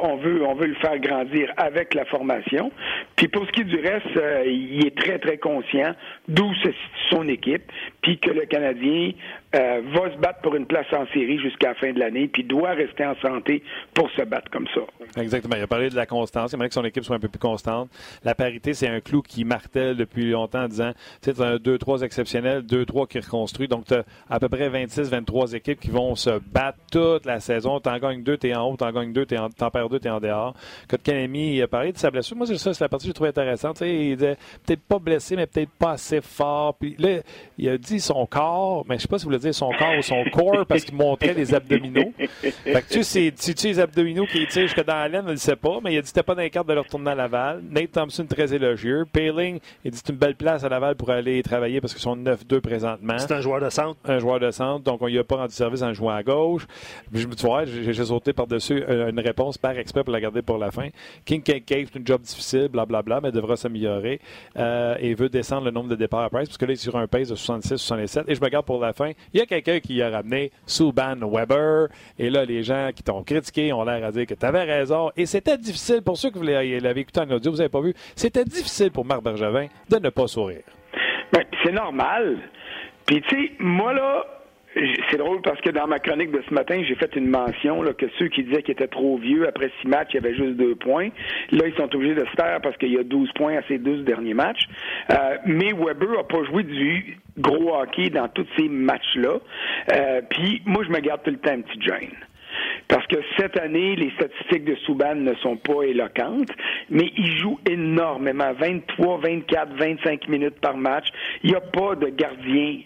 on veut on veut le faire grandir avec la formation. Puis pour ce qui est du reste, il est très, très conscient d'où se situe son équipe, puis que le Canadien va se battre pour une place en série jusqu'à la fin de l'année, puis doit rester en santé pour se battre comme ça. Exactement. Il a parlé de la constance. Il aimerait que son équipe soit un peu plus constante. La parité, c'est un clou qui martèle depuis longtemps en disant, tu sais, un 2-3 exceptionnel, 2-3 qui reconstruit. Donc, tu as à peu près 26-23 équipes qui vont se battre toute la saison. T'en gagnes deux, t'es en haut. T'en gagnes deux, t'en perds deux, t'es en dehors. Kotkaniemi, il a parlé de sa blessure. Moi, c'est ça, c'est la partie que j'ai trouvé intéressante. Tu sais, il disait, peut-être pas blessé, mais peut-être pas assez fort. Puis là, il a dit son corps, mais je sais pas si vous voulez dire son corps ou son corps parce qu'il montrait les abdominaux. Fait que tu sais, c'est les abdominaux qui tirent jusque dans la laine, on ne sait pas, mais il a dit que c'était pas dans les cartes de le retourner à Laval. Nate Thompson, très élogieux. Paling, il dit que c'est une belle place à Laval pour aller travailler parce qu'ils sont 9-2 présentement. C'est un joueur de centre. Un joueur de centre, donc on lui a pas rendu service en jouant à gauche. Je me tu vois, j'ai sauté par-dessus une réponse par exprès pour la garder pour la fin. King Cave, c'est un job difficile, blablabla, mais devra s'améliorer. Euh, et veut descendre le nombre de départs à Price, parce que là, il est sur un pace de 66-67. Et je me garde pour la fin. Il y a quelqu'un qui a ramené Subban Weber. Et là, les gens qui t'ont critiqué ont l'air à dire que tu avais raison. Et c'était difficile, pour ceux qui l'avaient écouté en audio, vous n'avez pas vu, c'était difficile pour Marc Bergevin de ne pas sourire. Ben, c'est normal. Puis, tu sais, moi, là, c'est drôle parce que dans ma chronique de ce matin, j'ai fait une mention que ceux qui disaient qu'ils étaient trop vieux, après six matchs, il y avait juste deux points. Là, ils sont obligés de se taire parce qu'il y a 12 points à ces 12 derniers matchs. Euh, mais Weber n'a pas joué du gros hockey dans tous ces matchs-là. Euh, Puis moi, je me garde tout le temps un petit gêne. Parce que cette année, les statistiques de Souban ne sont pas éloquentes, mais il joue énormément, 23, 24, 25 minutes par match. Il n'y a pas de gardien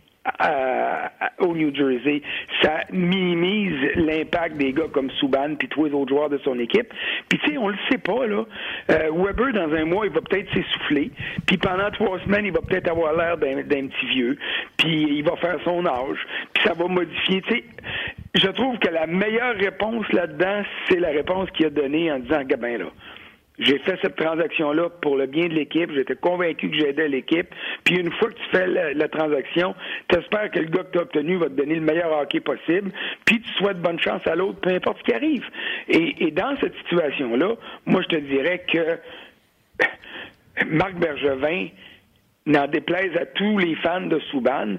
au New Jersey, ça minimise l'impact des gars comme Subban puis tous les autres joueurs de son équipe. Puis tu sais, on le sait pas là. Euh, Weber dans un mois, il va peut-être s'essouffler. Puis pendant trois semaines, il va peut-être avoir l'air d'un, petit vieux. Puis il va faire son âge. Puis ça va modifier. Tu sais, je trouve que la meilleure réponse là-dedans, c'est la réponse qu'il a donnée en disant, Gabin là. J'ai fait cette transaction-là pour le bien de l'équipe. J'étais convaincu que j'aidais l'équipe. Puis une fois que tu fais la, transaction, tu espères que le gars que tu as obtenu va te donner le meilleur hockey possible. Puis tu souhaites bonne chance à l'autre, peu importe ce qui arrive. Et, dans cette situation-là, moi, je te dirais que Marc Bergevin, n'en déplaise à tous les fans de Souban,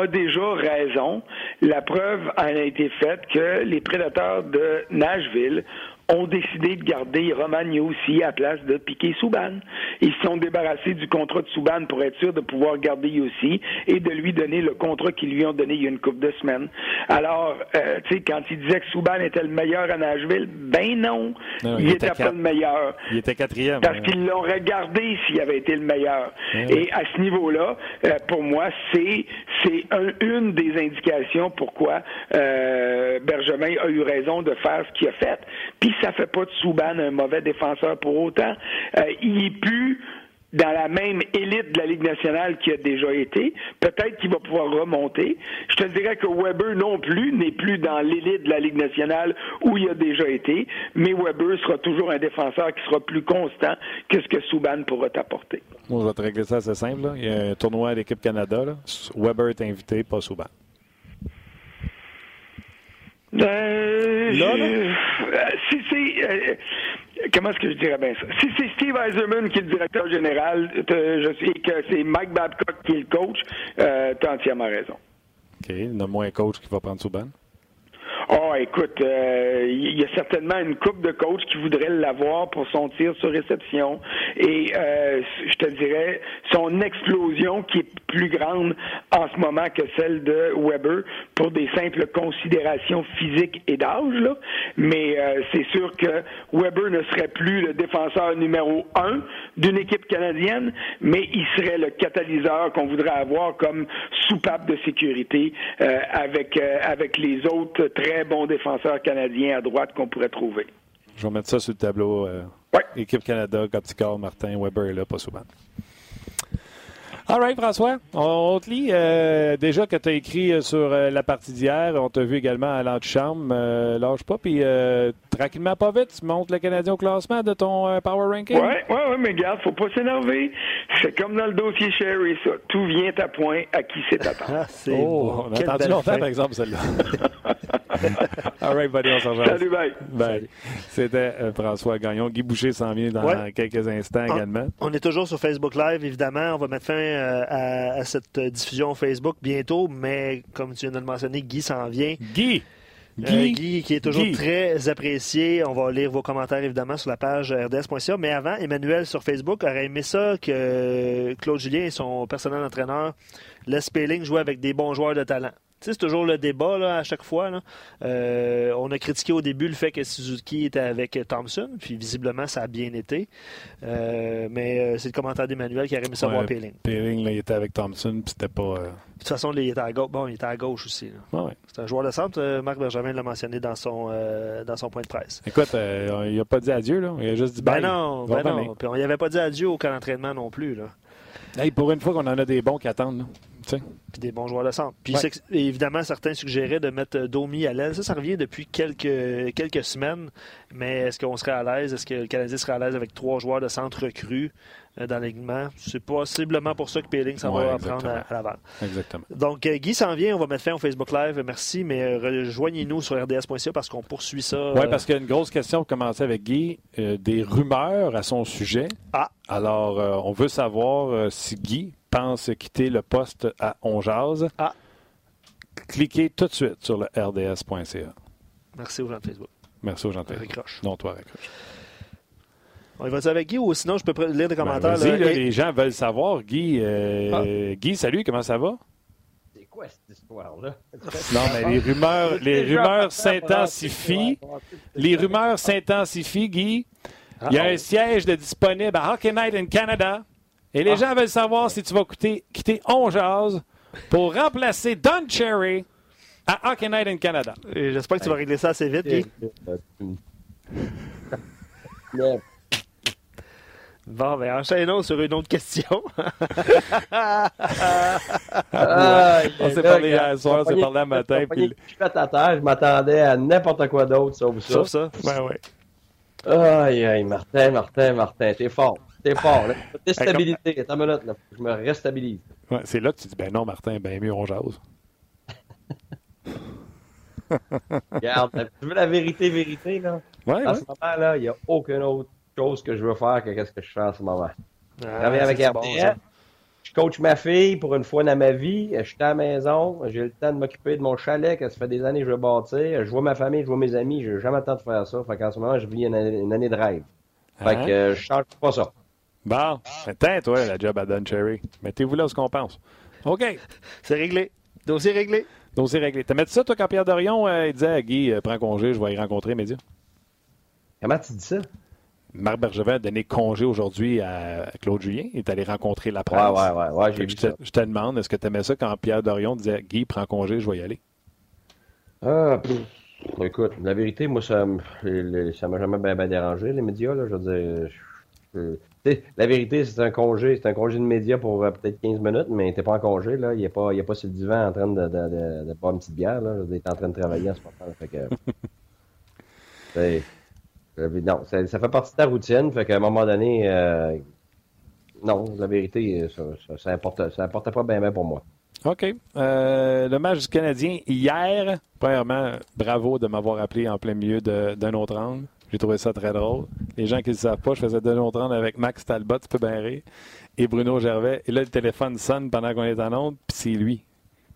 a déjà raison. La preuve en a été faite que les prédateurs de Nashville ont décidé de garder Roman aussi à place de piquer Souban. Ils se sont débarrassés du contrat de Souban pour être sûr de pouvoir garder Yossi et de lui donner le contrat qu'ils lui ont donné il y a une couple de semaines. Alors, euh, tu sais, quand il disait que Souban était le meilleur à Nashville, ben non, il, était, pas le meilleur. Il était quatrième. Parce qu'ils l'ont regardé s'il avait été le meilleur. Et à ce niveau-là, euh, pour moi, c'est c'est une des indications pourquoi euh, Bergevin a eu raison de faire ce qu'il a fait. Puis ça fait pas de Souban un mauvais défenseur pour autant. Euh, il est plus dans la même élite de la Ligue nationale qui a déjà été. Peut-être qu'il va pouvoir remonter. Je te dirais que Weber non plus n'est plus dans l'élite de la Ligue nationale où il a déjà été, mais Weber sera toujours un défenseur qui sera plus constant que ce que Souban pourra t'apporter. Moi, je te régler ça assez simple. Il y a un tournoi à l'équipe Canada. Weber est invité, pas Souban. Euh, si c'est. Euh, comment est-ce que je dirais bien ça? Si c'est Steve Eiserman qui est le directeur général, je sais que c'est Mike Babcock qui est le coach, euh, tu as entièrement raison. OK. Il y a moins un coach qui va prendre Souban? Oh, écoute, euh, il y a certainement une coupe de coach qui voudrait l'avoir pour son tir sur réception. Et euh, je te dirais, son explosion qui est plus grande en ce moment que celle de Weber pour des simples considérations physiques et d'âge. Mais euh, c'est sûr que Weber ne serait plus le défenseur numéro un d'une équipe canadienne, mais il serait le catalyseur qu'on voudrait avoir comme soupape de sécurité avec, avec les autres très bons défenseurs canadiens à droite qu'on pourrait trouver. Je vais mettre ça sur le tableau. Euh, Équipe Canada, Gottikar, Martin, Weber est là, pas souvent. All right, François, on, on te lit. euh, déjà que tu as écrit euh, sur euh, la partie d'hier, on t'a vu également à l'antichambre. Euh, lâche pas, puis euh, tranquillement, pas vite, tu montes le Canadien au classement de ton euh, Power Ranking. Ouais, ouais, ouais, mais regarde, faut pas s'énerver. C'est comme dans le dossier Sherry, ça. Tout vient à point à qui c'est attendre. [laughs] Ah, c'est Oh, on a attendu longtemps, fin. par exemple, celle-là. [laughs] All right, buddy, on s'en rejoint. Salut, bye. Bye. C'était euh, François Gagnon. Guy Boucher s'en vient dans Ouais. quelques instants Ah. également. On est toujours sur Facebook Live, évidemment. On va mettre fin à, à cette euh, diffusion Facebook bientôt, mais comme tu viens de le mentionner, Guy s'en vient. Guy! Euh, Guy! Guy, qui est toujours Guy. très apprécié. On va lire vos commentaires, évidemment, sur la page rds.ca. Mais avant, Emmanuel sur Facebook aurait aimé ça que Claude Julien et son personnel entraîneur laissent Péling jouer avec des bons joueurs de talent. Tu sais, c'est toujours le débat là, à chaque fois. là. Euh, on a critiqué au début le fait que Suzuki était avec Thompson, puis visiblement ça a bien été. Euh, mais euh, c'est le commentaire d'Emmanuel qui aurait aimé savoir Ouais, Péling. Péling, là, il était avec Thompson, puis c'était pas. euh, De toute façon, il était à gauche. Bon, il était à gauche aussi. là. ouais. C'est un joueur de centre. Marc Bergevin l'a mentionné dans son, dans son point de presse. Écoute, il a pas dit adieu, là. Il a juste dit Ben bye. non, Va ben non. Puis on n'y avait pas dit adieu au camp d'entraînement non plus. Là. Hey, pour une fois qu'on en a des bons qui attendent, là. Puis des bons joueurs de centre. Puis Ouais. évidemment, certains suggéraient de mettre euh, Domi à l'aile. Ça, ça revient depuis quelques, quelques semaines. Mais est-ce qu'on serait à l'aise? Est-ce que le Canadien serait à l'aise avec trois joueurs de centre recrues euh, dans l'alignement? C'est possiblement pour ça que Péling s'en Ouais, va apprendre à, à Laval. Exactement. Donc, euh, Guy s'en vient. On va mettre fin au Facebook Live. Merci. Mais rejoignez-nous sur rds.ca parce qu'on poursuit ça. Oui, parce qu'il y a une grosse question pour commencer avec Guy. euh, des rumeurs à son sujet. Ah. Alors, euh, on veut savoir euh, si Guy pense quitter le poste à Onjaz. Ah. Cliquez tout de suite sur le rds.ca. Merci aux gens de Facebook. Merci aux gens de Facebook. Raccroche. Non, toi, raccroche. On y va avec Guy ou sinon je peux lire des Ben, commentaires? là. là, Hey, les gens veulent savoir. Guy, euh, Guy, salut, comment ça va? C'est quoi cette histoire-là? [laughs] Non, mais les rumeurs, les rumeurs s'intensifient. Les rumeurs s'intensifient, Guy. Il y a un siège de disponible à Hockey Night in Canada. Et les gens veulent savoir si tu vas quitter, quitter On Jazz pour remplacer Don Cherry à Hockey Night in Canada. J'espère que tu vas régler ça assez vite, Guy. [laughs] Bon, ben enchaînons sur une autre question. [laughs] Ah, On s'est parlé hier soir, on s'est parlé un matin. Puis... fait à terre, je m'attendais à n'importe quoi d'autre sauf ça. Sauf ça. Ouais. Aïe, aïe, Martin, Martin, Martin, t'es fort. T'es fort. Là. Déstabilité. Attends une minute, là. Faut que Je me restabilise. Ouais, c'est là que tu dis, ben non, Martin, ben mieux on jase. [laughs] Regarde, tu veux la vérité, vérité, là? Ouais, En ouais. ce moment-là, il n'y a aucune autre chose que je veux faire que ce que je fais en ce moment. Je Ah, travaille avec bon, je coach ma fille pour une fois dans ma vie. Je suis à la maison. J'ai le temps de m'occuper de mon chalet que ça fait des années que je veux bâtir. Je vois ma famille, je vois mes amis. J'ai jamais le temps de faire ça. Fait qu'en ce moment, je vis une année, une année de rêve. Fait Hein? que euh, je change pas ça. Bon, attends, toi, la job à Don Cherry. Mettez-vous là où ce qu'on pense. OK. C'est réglé. Dossier réglé. Dossier réglé. T'as mis ça, toi, quand Pierre Dorion euh, il disait à Guy, euh, prends congé, je vais y rencontrer médias? Comment tu dis ça? Marc Bergevin a donné congé aujourd'hui à Claude Julien. Il est allé rencontrer la Ouais, presse. ouais, ouais, ouais, j'ai que je, je te demande, est-ce que tu aimais ça quand Pierre Dorion disait Guy, prends congé, je vais y aller? Ah, pff, écoute, la vérité, moi, ça ça m'a jamais bien dérangé, les médias, là. Je veux dire, je- la vérité, c'est un congé, c'est un congé de médias pour euh, peut-être 15 minutes, mais t'es pas en congé, là. Il est pas, il est pas sur le divan en train de, de, de, de boire une petite bière, là. Il est en train de travailler en ce moment. Fait que, [laughs] euh, non, ça, ça fait partie de ta routine, fait qu'à un moment donné, euh, non, la vérité, ça, ça, ça importe, ça importait pas bien, bien pour moi. OK. Euh, le match du Canadien hier, premièrement, bravo de m'avoir appelé en plein milieu d'un autre angle. J'ai trouvé ça très drôle. Les gens qui ne le savent pas, je faisais autre angle avec Max Talbot, tu peux bien rire, et Bruno Gervais. Et là, le téléphone sonne pendant qu'on est en onde, puis c'est lui.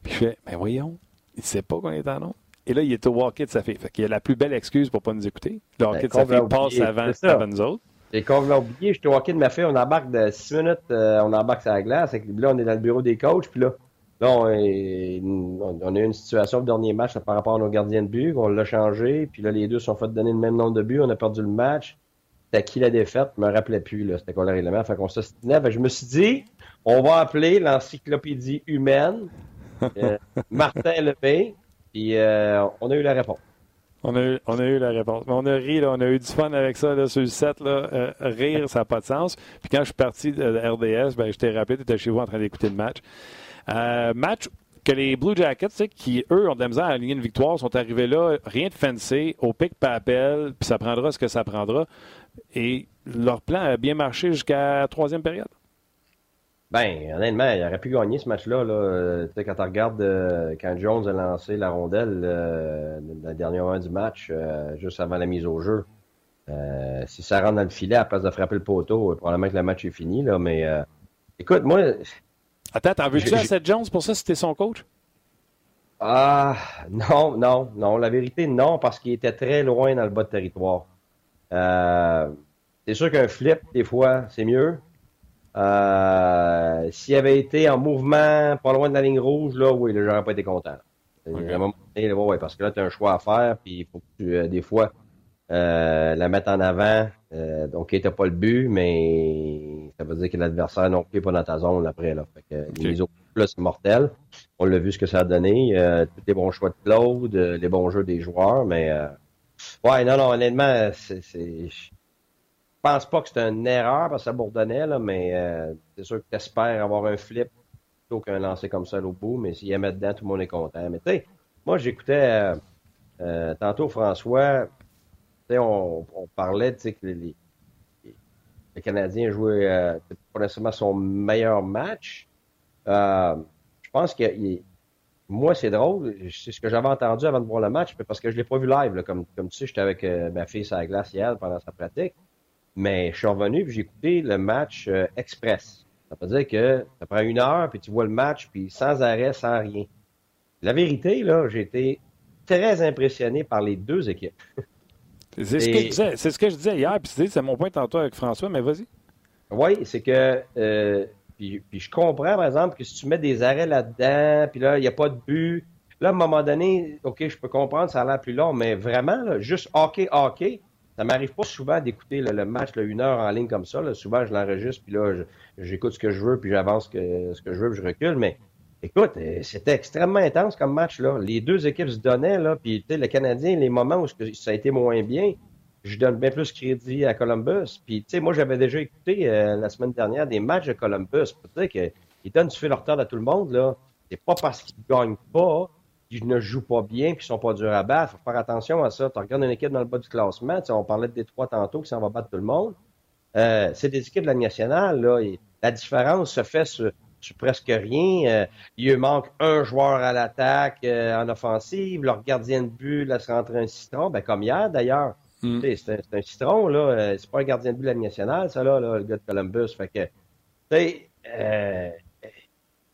Puis je fais, mais voyons, il ne sait pas qu'on est en onde. Et là, il est au hockey de sa fille. Fait qu'il a la plus belle excuse pour ne pas nous écouter. Le hockey Ben, de sa fille passe avant, avant nous autres. Et qu'on l'a oublié, j'étais au hockey de ma fille, on embarque de 6 minutes, euh, on embarque sur la glace. Et là, on est dans le bureau des coachs, puis là, là on, est- on- a eu une situation au dernier match là, par rapport à nos gardiens de but, on l'a changé, puis là, les deux se sont fait donner le même nombre de buts, on a perdu le match. C'était qui la défaite? Je me rappelais plus, là, c'était quoi le règlement. Fait qu'on s'ostinait. Fait que je me suis dit, on va appeler l'encyclopédie humaine, euh, [laughs] Martin Lepay, puis euh, on a eu la réponse. On a, eu, on a eu la réponse. Mais on a ri, là, on a eu du fun avec ça là, sur le set. Là. Euh, rire, ça n'a pas de sens. Puis quand je suis parti de RDS, ben, je t'ai rappelé, tu étais chez vous en train d'écouter le match. Euh, match que les Blue Jackets, qui, eux, ont de la misère à aligner une victoire, sont arrivés là, rien de fancy, au pic papel, puis ça prendra ce que ça prendra. Et leur plan a bien marché jusqu'à la troisième période. Ben, honnêtement, il aurait pu gagner ce match-là. Là. Euh, quand tu regardes euh, quand Jones a lancé la rondelle le dernier moment du match, juste avant la mise au jeu, si ça rentre dans le filet à place de frapper le poteau, probablement que le match est fini. Là, écoute, moi. Attends, t'en veux-tu à Seth Jones pour ça, c'était son coach? Ah, non, non, non. La vérité, non, parce qu'il était très loin dans le bas de territoire. c'est sûr qu'un flip, des fois, c'est mieux. Euh, s'il avait été en mouvement pas loin de la ligne rouge, là, oui, là, j'aurais pas été content. ouais, parce que là, tu as un choix à faire, puis il faut que tu, euh, des fois, euh, la mettre en avant. Euh, donc, il pas le but, mais ça veut dire que l'adversaire non plus pas dans ta zone après. Là. Fait que les autres, là, c'est mortel. On l'a vu ce que ça a donné. Euh, tous les bons choix de Claude, les bons jeux des joueurs, mais ouais, non, non, honnêtement, c'est je pense pas que c'est une erreur parce que ça bourdonnait, là, mais euh, c'est sûr que tu espères avoir un flip plutôt qu'un lancer comme ça au bout. Mais s'il y a mettre dedans, tout le monde est content. Mais tu sais, moi, j'écoutais euh, euh, tantôt François, on, parlait que les, les, Canadiens jouaient pas nécessairement son meilleur match. je pense que moi, c'est drôle. C'est ce que j'avais entendu avant de voir le match, parce que je l'ai pas vu live. comme, tu sais, j'étais avec ma fille sur la glace pendant sa pratique. Mais je suis revenu et j'ai écouté le match euh, express. Ça veut dire que ça prend une heure, puis tu vois le match, puis sans arrêt, sans rien. La vérité, là, j'ai été très impressionné par les deux équipes. [laughs] C'est ce, que je disais, c'est ce que je disais hier, puis c'est mon point tantôt avec François, mais vas-y. Oui, c'est que euh, puis, puis, je comprends, par exemple, que si tu mets des arrêts là-dedans, puis là, il n'y a pas de but, là, à un moment donné, OK, je peux comprendre, ça a l'air plus long, mais vraiment, là, juste hockey, hockey, ça m'arrive pas souvent d'écouter le, match là, une heure en ligne comme ça. Souvent, je l'enregistre, puis là, j'écoute ce que je veux, puis j'avance ce que je veux, puis je recule. Mais écoute, euh, c'était extrêmement intense comme match. là. Les deux équipes se donnaient, là, puis le Canadien, les moments où ça a été moins bien, je donne bien plus crédit à Columbus. Puis, tu sais, moi, j'avais déjà écouté euh, la semaine dernière des matchs de Columbus. Peut-être qu'ils donnent du fil retard à tout le monde, là. C'est pas parce qu'ils gagnent pas qui ne jouent pas bien, qui sont pas durs à battre. faut faire attention à ça. Tu regardes une équipe dans le bas du classement, on parlait de Détroit tantôt, qui s'en va battre tout le monde. Euh, c'est des équipes de la nationale, là. la différence se fait sur, presque rien. Euh, il manque un joueur à l'attaque euh, en offensive. Leur gardien de but laisse rentrer un citron, ben, comme hier d'ailleurs. Mm. C'est un, citron, là. c'est pas un gardien de but de la nationale, ça, là, le gars de Columbus. Fait que, tu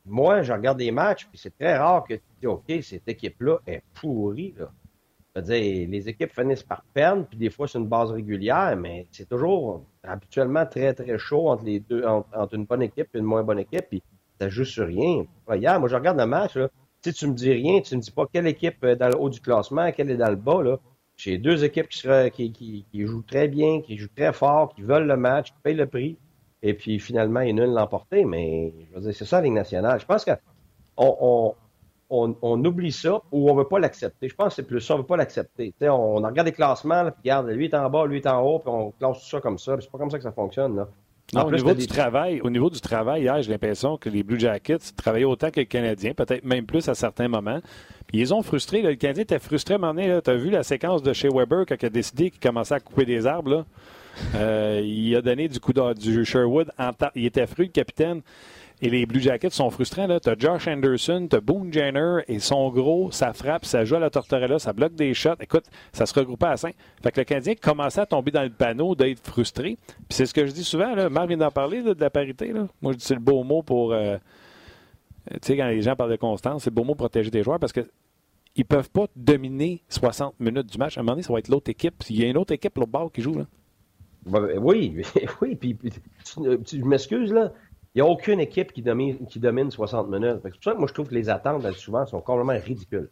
moi, je regarde des matchs, puis c'est très rare que tu dis, OK, cette équipe-là est pourrie. Là. dire les équipes finissent par perdre, puis des fois, c'est une base régulière, mais c'est toujours habituellement très, très chaud entre les deux, entre, une bonne équipe et une moins bonne équipe, puis ça joue sur rien. Hier, moi, je regarde le match, là, si tu me dis rien, tu me dis pas quelle équipe est dans le haut du classement, quelle est dans le bas. J'ai deux équipes qui, jouent très bien, qui jouent très fort, qui veulent le match, qui payent le prix. Et puis finalement, il y en a une l'emporter, mais je veux dire, c'est ça Ligue nationale. Je pense qu'on on, on, oublie ça ou on ne veut pas l'accepter. Je pense que c'est plus ça, on ne veut pas l'accepter. On, on regarde les classements, puis regarde, lui est en bas, lui est en haut, puis on classe tout ça comme ça. C'est pas comme ça que ça fonctionne. Non, au, niveau du travail, au niveau du travail, hier, j'ai l'impression que les Blue Jackets travaillaient autant que les Canadiens, peut-être même plus à certains moments. Puis ils ont frustré. le Canadien était frustré à un moment donné. Tu as vu la séquence de chez Weber quand il a décidé qu'il commençait à couper des arbres. Là? Euh, il a donné du coup du Sherwood. En il était fruit, le capitaine. Et les Blue Jackets sont frustrants. Tu as Josh Anderson, tu as Boone Jenner, et son gros, ça frappe, ça joue à la tortorella, ça bloque des shots. Écoute, ça se regroupait à 5. Fait que le Canadien commençait à tomber dans le panneau d'être frustré. Puis c'est ce que je dis souvent, là. Marc vient d'en parler de la parité. Là. Moi, je dis c'est le beau mot pour. Euh, tu sais, quand les gens parlent de constance, c'est le beau mot pour protéger des joueurs parce que ils peuvent pas dominer 60 minutes du match. À un moment donné, ça va être l'autre équipe. Il y a une autre équipe, l'autre bord, qui joue. Là. Oui, [laughs] oui, puis, je m'excuse, là. Il n'y a aucune équipe qui domine, qui domine 60 minutes. C'est pour ça que moi, je trouve que les attentes, souvent, sont complètement ridicules.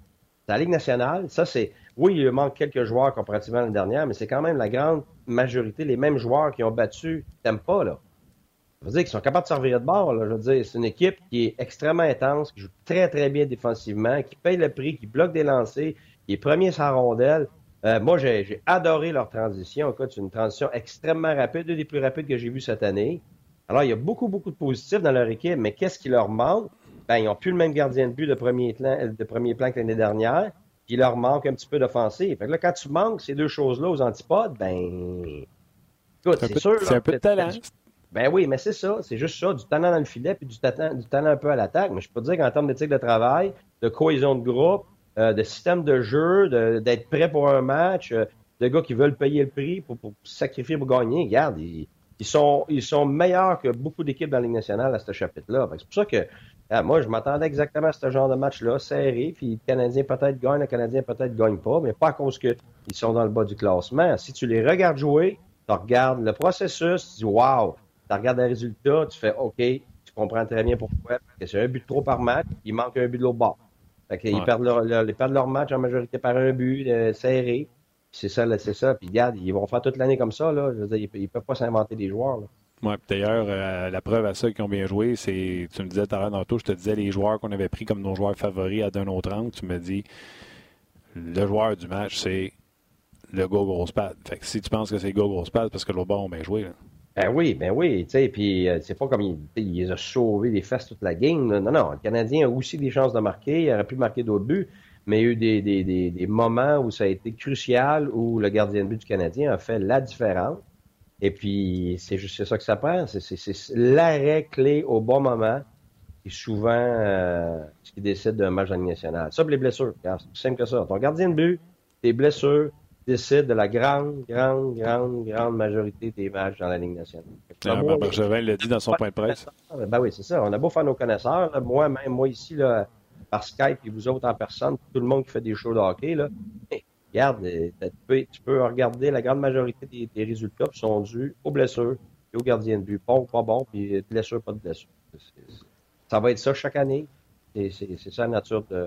La Ligue nationale, ça, c'est. Oui, il manque quelques joueurs comparativement à l'année dernière, mais c'est quand même la grande majorité, les mêmes joueurs qui ont battu pas là. Je veux dire qu'ils sont capables de servir de bord. Je veux dire, c'est une équipe qui est extrêmement intense, qui joue très, très bien défensivement, qui paye le prix, qui bloque des lancers, qui est premier sans rondelle. Euh, moi, j'ai j'ai adoré leur transition. Écoute, c'est une transition extrêmement rapide, une des plus rapides que j'ai vues cette année. Alors, il y a beaucoup, beaucoup de positifs dans leur équipe, mais qu'est-ce qui leur manque? Ben, ils n'ont plus le même gardien de but de premier plan, de premier plan que l'année dernière. Puis il leur manque un petit peu d'offensive. Fait que là, quand tu manques ces deux choses-là aux antipodes, ben. Écoute, C'est un c'est peu- sûr. c'est un peu de talent. Ben oui, mais c'est ça. C'est juste ça. Du talent dans le filet puis du talent, du talent un peu à l'attaque. Mais je peux te dire qu'en termes d'éthique de travail, de cohésion de groupe, euh, de système de jeu, de- d'être prêt pour un match, euh, de gars qui veulent payer le prix pour, pour sacrifier pour gagner, regarde, ils, ils sont, ils sont meilleurs que beaucoup d'équipes dans la Ligue nationale à ce chapitre-là. C'est pour ça que ah, moi, je m'attendais exactement à ce genre de match-là, serré, puis le Canadien peut-être gagne, le Canadien peut-être gagne pas, mais pas à cause qu'ils sont dans le bas du classement. Si tu les regardes jouer, tu regardes le processus, tu dis wow, tu regardes les résultats, tu fais OK, tu comprends très bien pourquoi. Parce que c'est un but de trop par match, il manque un but de l'autre bord. Fait Ouais. perdent leur, leur- ils perdent leur match en majorité par un but euh, serré. C'est ça, c'est ça. Puis regarde, ils vont faire toute l'année comme ça. Là. Je veux dire, ils, ils peuvent pas s'inventer des joueurs. Là. Ouais, puis D'ailleurs, euh, la preuve à ça qui ont bien joué, c'est, tu me disais tout à l'heure, tantôt, je te disais les joueurs qu'on avait pris comme nos joueurs favoris à d'un autre angle. Tu me dis, le joueur du match, c'est le go grosse patte. Fait que si tu penses que c'est go grosse patte, parce que l'autre bord ont bien joué. Là. Ben oui, ben oui, tu sais, puis euh, c'est pas comme il, il les a sauvés les fesses toute la game. là. Non, non, le Canadien a aussi des chances de marquer, il aurait pu marquer d'autres buts, mais il y a eu des, des, des, des moments où ça a été crucial, où le gardien de but du Canadien a fait la différence. Et puis, c'est juste ça que ça prend, c'est l'arrêt clé au bon moment, et souvent euh, ce qui décide d'un match dans la Ligue nationale. Ça, les blessures, c'est plus simple que ça. Ton gardien de but, tes blessures, décident de la grande, grande, grande, grande majorité des matchs dans la Ligue nationale. Moi, ben, Bergevin l'a dit dans son point de presse. ben oui, c'est ça. On a beau faire nos connaisseurs. là. Moi, même moi ici, là, par Skype, et vous autres en personne, tout le monde qui fait des shows de hockey, là, hey, regarde, euh, tu peux, regarder la grande majorité des, résultats qui sont dus aux blessures et aux gardiens de but. Bon pas bon, puis blessure, pas de blessure. Ça va être ça chaque année. C'est ça la nature de.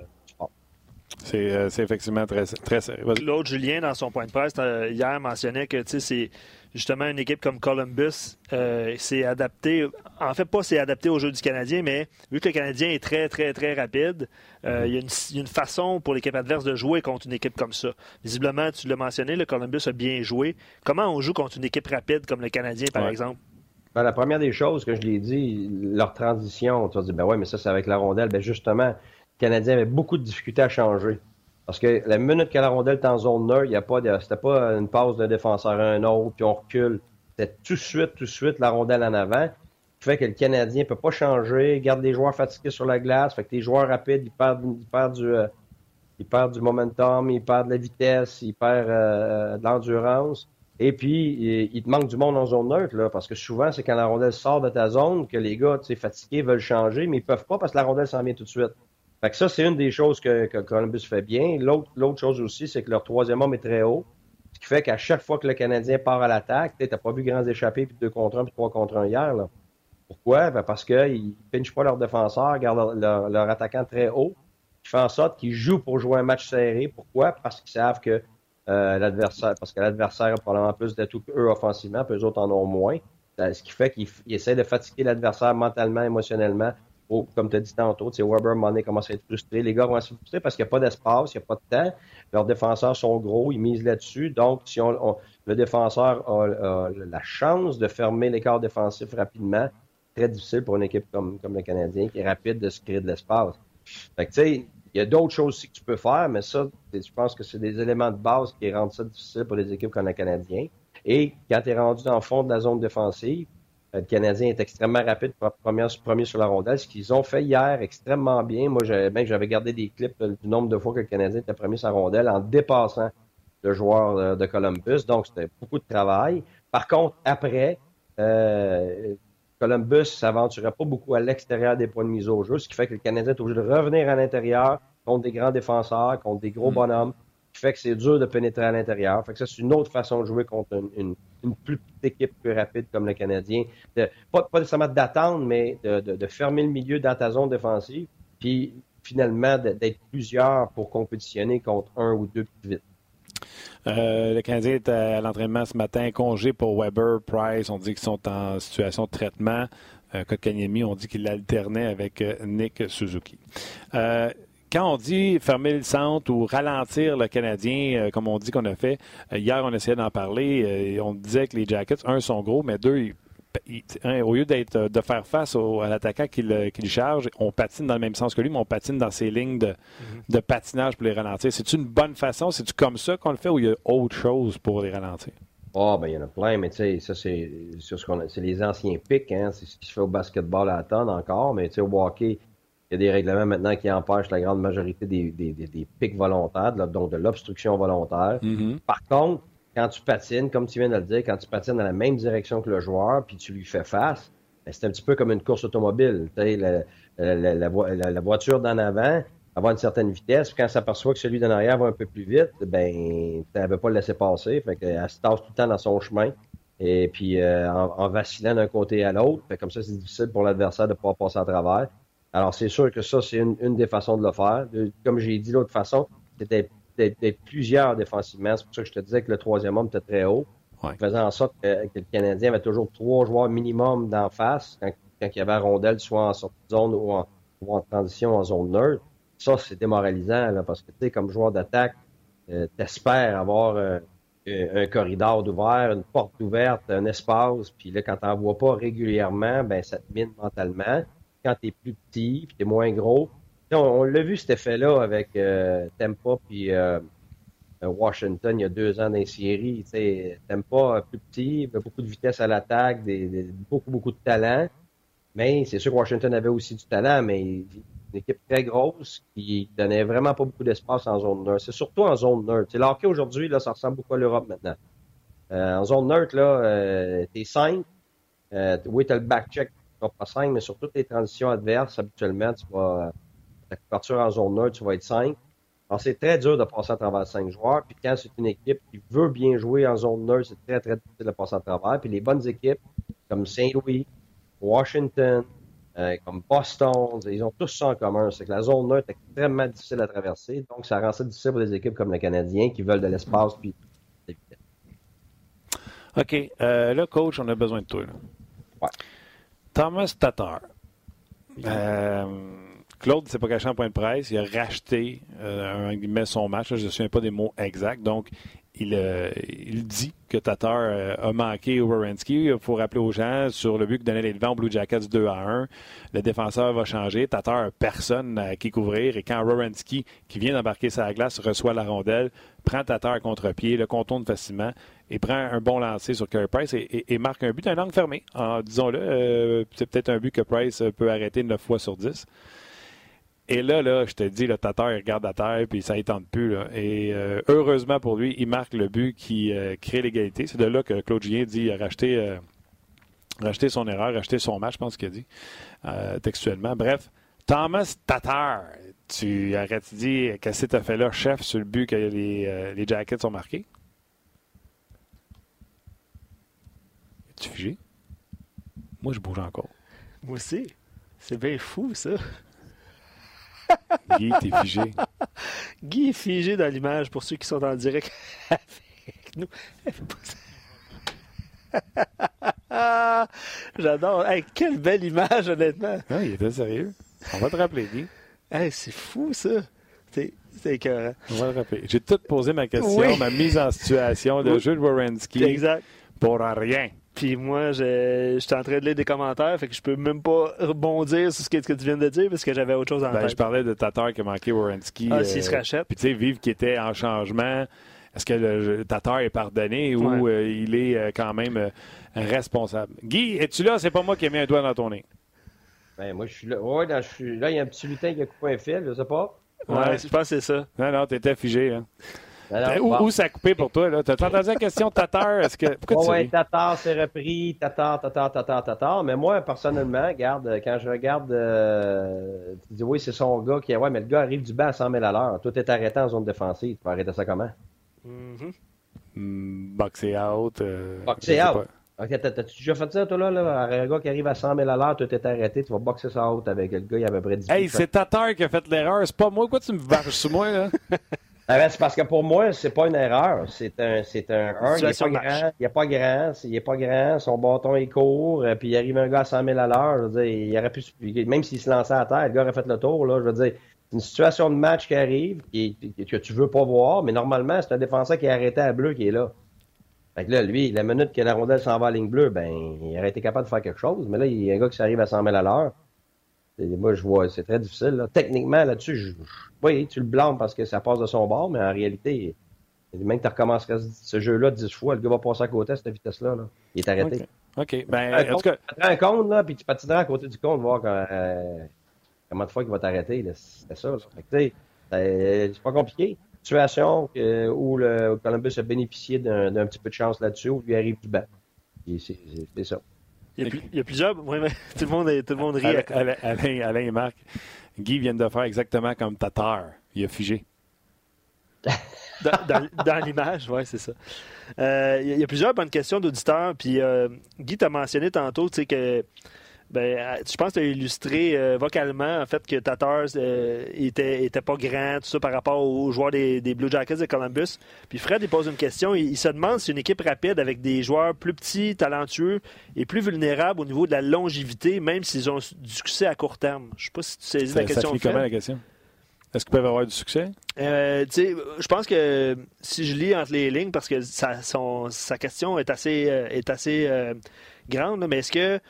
C'est, euh, c'est effectivement très, très sérieux. Claude Julien, dans son point de presse euh, hier, mentionnait que c'est justement une équipe comme Columbus euh, c'est adapté. En fait, pas c'est adapté au jeu du Canadien, mais vu que le Canadien est très, très, très rapide, euh, il y, a une- il y a une façon pour l'équipe adverse de jouer contre une équipe comme ça. Visiblement, tu l'as mentionné, le Columbus a bien joué. Comment on joue contre une équipe rapide comme le Canadien, par Ouais. exemple? Ben, la première des choses que je l'ai dit, leur transition, tu vas dire, ben ouais, mais ça, c'est avec la rondelle. Ben justement, Canadien avait beaucoup de difficultés à changer. Parce que la minute que la rondelle est en zone neutre, il y a pas c'était pas une passe d'un défenseur à un autre, puis on recule. C'était tout de suite, tout de suite la rondelle en avant. Ce qui fait que le Canadien peut pas changer, garde les joueurs fatigués sur la glace. Fait que les joueurs rapides, ils perdent, ils perdent du, euh, ils perdent du momentum, ils perdent de la vitesse, ils perdent euh, de l'endurance. Et puis, il, il te manque du monde en zone neutre, là, parce que souvent, c'est quand la rondelle sort de ta zone que les gars, tu sais, fatigués veulent changer, mais ils peuvent pas parce que la rondelle s'en vient tout de suite. Fait que ça, c'est une des choses que, que Columbus fait bien. L'autre, chose aussi, c'est que leur troisième homme est très haut. Ce qui fait qu'à chaque fois que le Canadien part à l'attaque, tu n'as pas vu grands échappés, puis deux contre un, puis trois contre un hier. Là. Pourquoi? Ben parce qu'ils ne pinchent pas leurs défenseurs, gardent leur, leur- attaquant très haut, qui fait en sorte qu'ils jouent pour jouer un match serré. Pourquoi? Parce qu'ils savent que euh, l'adversaire, parce que l'adversaire a probablement plus d'atouts qu'eux offensivement, puis eux autres en ont moins. Euh, Ce qui fait qu'ils ils essaient de fatiguer l'adversaire mentalement, émotionnellement. Comme tu as dit tantôt, Weber, Money commence à être frustré. Les gars vont être frustrés parce qu'il n'y a pas d'espace, il n'y a pas de temps. Leurs défenseurs sont gros, ils misent là-dessus. Donc, si on, le défenseur a, la chance de fermer l'écart défensif rapidement, très difficile pour une équipe comme, comme le Canadien qui est rapide de se créer de l'espace. Fait que, tu sais, il y a d'autres choses aussi que tu peux faire, mais ça, je pense que c'est des éléments de base qui rendent ça difficile pour des équipes comme le Canadien. Et quand tu es rendu dans le fond de la zone défensive, le Canadien est extrêmement rapide, premier, premier sur la rondelle. Ce qu'ils ont fait hier extrêmement bien. Moi, j'avais, même j'avais gardé des clips du nombre de fois que le Canadien était premier sur la rondelle en dépassant le joueur euh, de Columbus. Donc, c'était beaucoup de travail. Par contre, après, euh, Columbus s'aventurait pas beaucoup à l'extérieur des points de mise au jeu, ce qui fait que le Canadien est obligé de revenir à l'intérieur contre des grands défenseurs, contre des gros bonhommes, ce fait que c'est dur de pénétrer à l'intérieur. Ça, c'est une autre façon de jouer contre une, plus petite équipe plus rapide comme le Canadien. De- pas, pas nécessairement d'attendre, mais de, fermer le milieu dans ta zone défensive, puis finalement d'être plusieurs pour compétitionner contre un ou deux plus vite. Euh, le Canadien est à l'entraînement ce matin, congé pour Weber, Price. On dit qu'ils sont en situation de traitement. Euh, Kotkaniemi, on dit qu'il alternait avec euh, Nick Suzuki. Euh, quand on dit fermer le centre ou ralentir le Canadien, euh, comme on dit qu'on a fait, euh, hier on essayait d'en parler, euh, et on disait que les Jackets, un, sont gros, mais deux, ils- ils- un, au lieu d'être de faire face au- à l'attaquant qui le, qui le charge, on patine dans le même sens que lui, mais on patine dans ses lignes de, de patinage pour les ralentir. C'est une bonne façon? C'est-tu comme ça qu'on le fait ou il y a autre chose pour les ralentir? Ah, ben, il y en a plein, mais tu sais, ça, c'est ce qu'on a- c'est les anciens pics, hein. C'est ce qui se fait au basketball à la tonne encore, mais tu sais, au hockey, il y a des règlements maintenant qui empêchent la grande majorité des, des, des, des pics volontaires, donc de l'obstruction volontaire. Par contre, quand tu patines, comme tu viens de le dire, quand tu patines dans la même direction que le joueur, puis tu lui fais face, ben, c'est un petit peu comme une course automobile. La, la, la- la vo- la- la voiture d'en avant, elle va à une certaine vitesse, puis quand elle s'aperçoit que celui d'en arrière va un peu plus vite, ben, tu ne pas le laisser passer, fait qu'elle se tasse tout le temps dans son chemin. Et puis, euh, en, en vacillant d'un côté à l'autre, fait comme ça, c'est difficile pour l'adversaire de pouvoir passer à travers. Alors, c'est sûr que ça, c'est une, une des façons de le faire. De- comme j'ai dit l'autre façon, c'était d'être plusieurs défensivement. C'est pour ça que je te disais que le troisième homme était très haut. Ouais. Faisant en sorte que, que le Canadien avait toujours trois joueurs minimum d'en face quand, quand il y avait la rondelle, soit en sortie de zone ou en, ou en transition en zone neutre. Ça, c'est démoralisant là, parce que, tu sais, comme joueur d'attaque, euh, t'espères avoir euh, un un corridor d'ouvert, une porte ouverte, un espace, puis là, quand t'en vois pas régulièrement, ben ça te mine mentalement. Quand t'es plus petit, puis t'es moins gros. On, l'a vu cet effet-là avec euh, Tampa puis euh, euh, Washington il y a deux ans dans euh, plus petit, beaucoup de vitesse à l'attaque, beaucoup, beaucoup de talent. Mais c'est sûr que Washington avait aussi du talent, mais une équipe très grosse qui donnait vraiment pas beaucoup d'espace en zone neutre. C'est surtout en zone neutre. C'est le hockey aujourd'hui, ça ressemble beaucoup à l'Europe maintenant. En zone neutre, t'es 5. Euh, oui, le back-check, vas pas 5, mais sur toutes les transitions adverses, habituellement, tu vas, ta couverture en zone neutre, tu vas être 5. Alors, c'est très dur de passer à travers 5 joueurs. Puis quand c'est une équipe qui veut bien jouer en zone neutre, c'est très, très difficile de passer à travers. Puis les bonnes équipes, comme Saint-Louis, Washington, euh, comme Boston, ils ont tous ça en commun. C'est que la zone neutre est extrêmement difficile à traverser. Donc, ça rend ça difficile pour des équipes comme le Canadien qui veulent de l'espace puis la. OK. Euh, là, coach, on a besoin de toi. là. Ouais. Thomas Tatar. Euh, Claude s'est pas caché en point de presse. Il a racheté euh, son match. Je ne me souviens pas des mots exacts. Donc, il, euh, dit que Tatar euh, a manqué au Wierenski. Il faut rappeler aux gens sur le but que donnait les devants Blue Jackets 2 à 1. Le défenseur va changer. Tatar n'a personne à qui couvrir. Et quand Wierenski, qui vient d'embarquer sa glace, reçoit la rondelle, prend Tatar contre-pied, le contourne facilement et prend un bon lancer sur Carey Price et, et- marque un but d'un angle fermé. Disons-le, c'est peut-être un but que Price peut arrêter 9 fois sur 10. Et là, là, je te dis, le Tatar, il regarde à terre, puis ça ne plus. Et euh, heureusement pour lui, il marque le but qui euh, crée l'égalité. C'est de là que Claude Julien dit euh, racheté son erreur, racheté son match, je pense qu'il a dit, textuellement. Bref, Thomas Tatar, tu arrêtes dit, qu'est-ce que tu as fait là, chef, sur le but que les, Jackets ont marqué? Es-tu figé? Moi, je bouge encore. Moi aussi. C'est bien fou, ça. Guy, t'es figé. Guy est figé dans l'image pour ceux qui sont en direct [laughs] avec nous. [laughs] J'adore. Hey, quelle belle image, honnêtement. Ah, il était sérieux. On va te rappeler, Guy. Hey, c'est fou, ça. C'est écœurant. On va le rappeler. J'ai tout posé ma question, Oui. ma mise en situation de Oui. Jules Wierenski Exact. pour rien. Puis moi, je j'étais en train de lire des commentaires, fait que je peux même pas rebondir sur ce que, ce que tu viens de dire parce que j'avais autre chose en Ben, tête. je parlais de Tatar qui a manqué Wierenski. Ah, s'il se rachète. Puis tu sais, Vive qui était en changement. Est-ce que le Tatar est pardonné ou Ouais. euh, il est euh, quand même euh, responsable? Guy, es-tu là? C'est pas moi qui ai mis un doigt dans ton nez. Ben, moi, je suis là. Ouais, là, je suis là. Il y a un petit lutin qui a coupé un fil, je sais pas. Ouais, je pense que c'est ça. Non, non, t'étais figé. Hein. Alors, où, bon. où ça a coupé pour toi? Là? T'as entendu la question de Tatar? Est-ce que... Tu ouais, ris? Tatar s'est repris, Tatar, Tatar, Tatar, Tatar. Mais moi, personnellement, regarde, quand je regarde, euh, tu dis oui, c'est son gars qui, ouais, mais le gars arrive du bas à 100 000 à l'heure. Tout est arrêté en zone défensive. Tu vas arrêter ça comment? Mhm. Hmm, boxer out. euh, out. pas. Ok, t'as- t'as-tu déjà fait ça, toi, là, là? Un gars qui arrive à 100 000 à l'heure, tout est arrêté, tu vas boxer ça out avec le gars, il y a à peu près 10 Hey, c'est Tatar qui a fait l'erreur. C'est pas moi. Pourquoi tu me varges sur moi, là? [laughs] Ah ben, c'est parce que pour moi, c'est pas une erreur. C'est un, c'est un, un, il est Situation pas grand, il est pas grand, il est pas grand, son bâton est court, euh, puis il arrive un gars à 100 000 à l'heure, je veux dire, il aurait pu, même s'il se lançait à terre, le gars aurait fait le tour, là, je veux dire, une situation de match qui arrive, qui, que tu veux pas voir, mais normalement, c'est un défenseur qui est arrêté à bleu qui est là. Fait que là, lui, la minute que la rondelle s'en va à ligne bleue, ben, il aurait été capable de faire quelque chose. Mais là, il y a un gars qui s'arrive à 100 000 à l'heure. Moi, je vois, c'est très difficile. Là. Techniquement, là-dessus, je, oui, tu le blâmes parce que ça passe de son bord, mais en réalité, même que tu recommencerais ce jeu-là 10 fois, le gars va passer à côté à cette vitesse-là. Là. Il est arrêté. OK. Ben, en tout cas... Tu prends un compte, là, puis tu patineras à côté du compte, voir quand, euh, comment de fois qu'il va t'arrêter. C'est ça. C'est pas compliqué. Situation où le Columbus a bénéficié d'un petit peu de chance là-dessus, où il arrive du bas. C'est ça. Il y, a, plusieurs. [laughs] tout, le monde, tout le monde rit. Alain, Alain, et Marc, Guy vient de faire exactement comme Tatar. Il a figé. [laughs] dans, l'image, oui, c'est ça. Euh, il y, a plusieurs bonnes questions d'auditeurs. Puis euh, Guy t'a mentionné tantôt que ben, euh, je pense que tu as illustré euh, vocalement en fait que Tatars euh, était, pas grand, tout ça par rapport aux joueurs des, Blue Jackets de Columbus. Puis Fred, il pose une question. Il, se demande si une équipe rapide avec des joueurs plus petits, talentueux et plus vulnérables au niveau de la longévité, même s'ils ont du succès à court terme. Je sais pas si tu saisis la question. Ça comment la question? Est-ce qu'ils peuvent avoir du succès? je pense que si je lis entre les lignes, parce que sa question est assez, est assez grande, mais est-ce que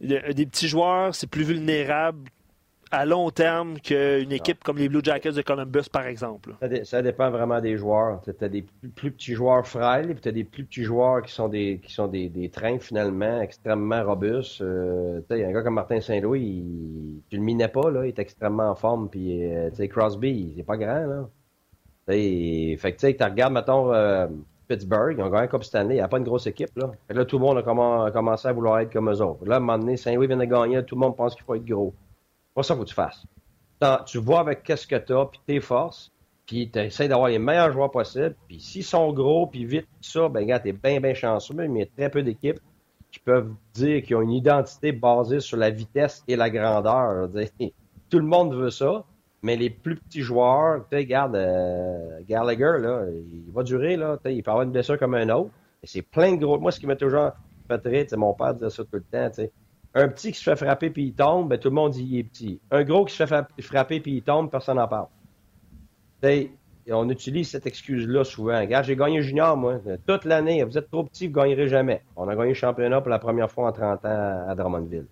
des petits joueurs, c'est plus vulnérable à long terme qu'une équipe comme les Blue Jackets de Columbus, par exemple? Ça, dépend vraiment des joueurs. Tu as des plus, petits joueurs frêles, puis tu as des plus petits joueurs qui sont des, qui sont des, trains finalement extrêmement robustes. Euh, un gars comme Martin Saint-Louis, il, tu le minais pas, là, il est extrêmement en forme. Puis euh, Crosby, il n'est pas grand. Là. fait que tu regardes, mettons, euh, Pittsburgh, ils ont gagné Coupe Stanley, il n'y a pas une grosse équipe. Là. là, tout le monde a commencé à vouloir être comme eux autres. Là, à un moment donné, Saint-Louis vient de gagner, tout le monde pense qu'il faut être gros. Pas ça qu'il faut que tu fasses. tu vois avec qu'est-ce que tu as, puis tes forces, puis tu essaies d'avoir les meilleurs joueurs possibles, puis s'ils sont gros, puis vite, ça, ben gars, t'es bien, bien chanceux, mais il y a très peu d'équipes qui peuvent dire qu'ils ont une identité basée sur la vitesse et la grandeur. [laughs] Tout le monde veut ça. Mais les plus petits joueurs, tu sais, regarde, euh, Gallagher, là, il va durer, là, il peut avoir une blessure comme un autre. C'est plein de gros. Moi, ce qui m'a toujours fait rire, mon père disait ça tout le temps, tu sais. Un petit qui se fait frapper puis il tombe, ben, tout le monde dit qu'il est petit. Un gros qui se fait frapper puis il tombe, personne n'en parle. on utilise cette excuse-là souvent. Regarde, j'ai gagné junior, moi. Toute l'année, vous êtes trop petit, vous ne gagnerez jamais. On a gagné le championnat pour la première fois en 30 ans à Drummondville.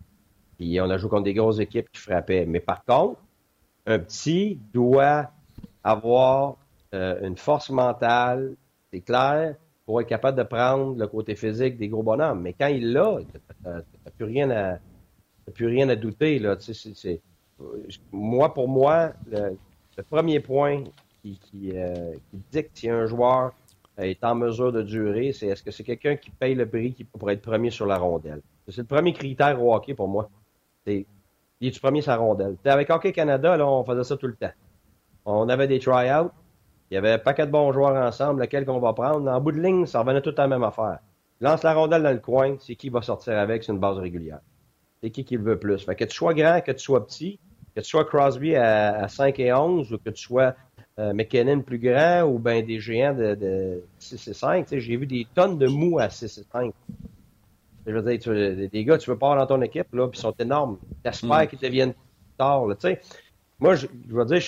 Puis on a joué contre des grosses équipes qui frappaient. Mais par contre, un petit doit avoir euh, une force mentale, c'est clair, pour être capable de prendre le côté physique des gros bonhommes. Mais quand il l'a, tu n'as plus rien à plus rien à douter. Moi, pour moi, le, premier point euh, qui dicte si un joueur est en mesure de durer, c'est est-ce que c'est quelqu'un qui paye le prix pour être premier sur la rondelle? C'est le premier critère au hockey pour moi. Il est premier sa rondelle. avec Hockey Canada, là, on faisait ça tout le temps. On avait des try-outs. Il y avait un paquet de bons joueurs ensemble, lequel qu'on va prendre. En bout de ligne, ça revenait tout à la même affaire. Lance la rondelle dans le coin, c'est qui va sortir avec, c'est une base régulière. C'est qui qui le veut plus. Fait que tu sois grand, que tu sois petit, que tu sois Crosby à, 5 et 11, ou que tu sois euh, McKinnon plus grand, ou ben des géants de, 6 et 5. J'ai vu des tonnes de mous à 6 et 5. Je veux dire, tu, des gars, tu veux pas avoir dans ton équipe, là, puis ils sont énormes. T'espères mm. qu'ils deviennent tard, tu sais. Moi, je, je veux dire,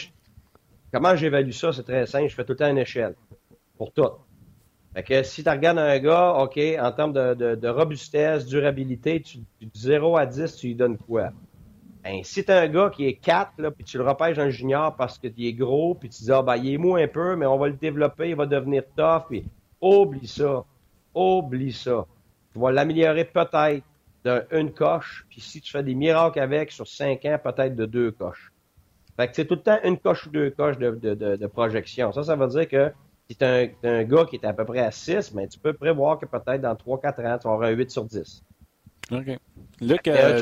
comment j'évalue ça, c'est très simple. Je fais tout le temps une échelle. Pour tout. Fait que si tu regardes un gars, OK, en termes de, de, robustesse, durabilité, tu, de 0 à 10, tu lui donnes quoi? Ben, si t'as un gars qui est 4, là, puis tu le repêches en junior parce qu'il est gros, puis tu dis, ah, ben, il est mou un peu, mais on va le développer, il va devenir tough, puis oublie ça. Oublie ça tu vas l'améliorer peut-être d'une coche, puis si tu fais des miracles avec sur cinq ans, peut-être de deux coches. Fait que c'est tout le temps une coche ou deux coches de, de, de, projection. Ça, ça veut dire que si tu un, un, gars qui est à peu près à 6, mais tu peux prévoir que peut-être dans 3-4 ans, tu vas avoir un 8 sur 10. OK. Luc, euh,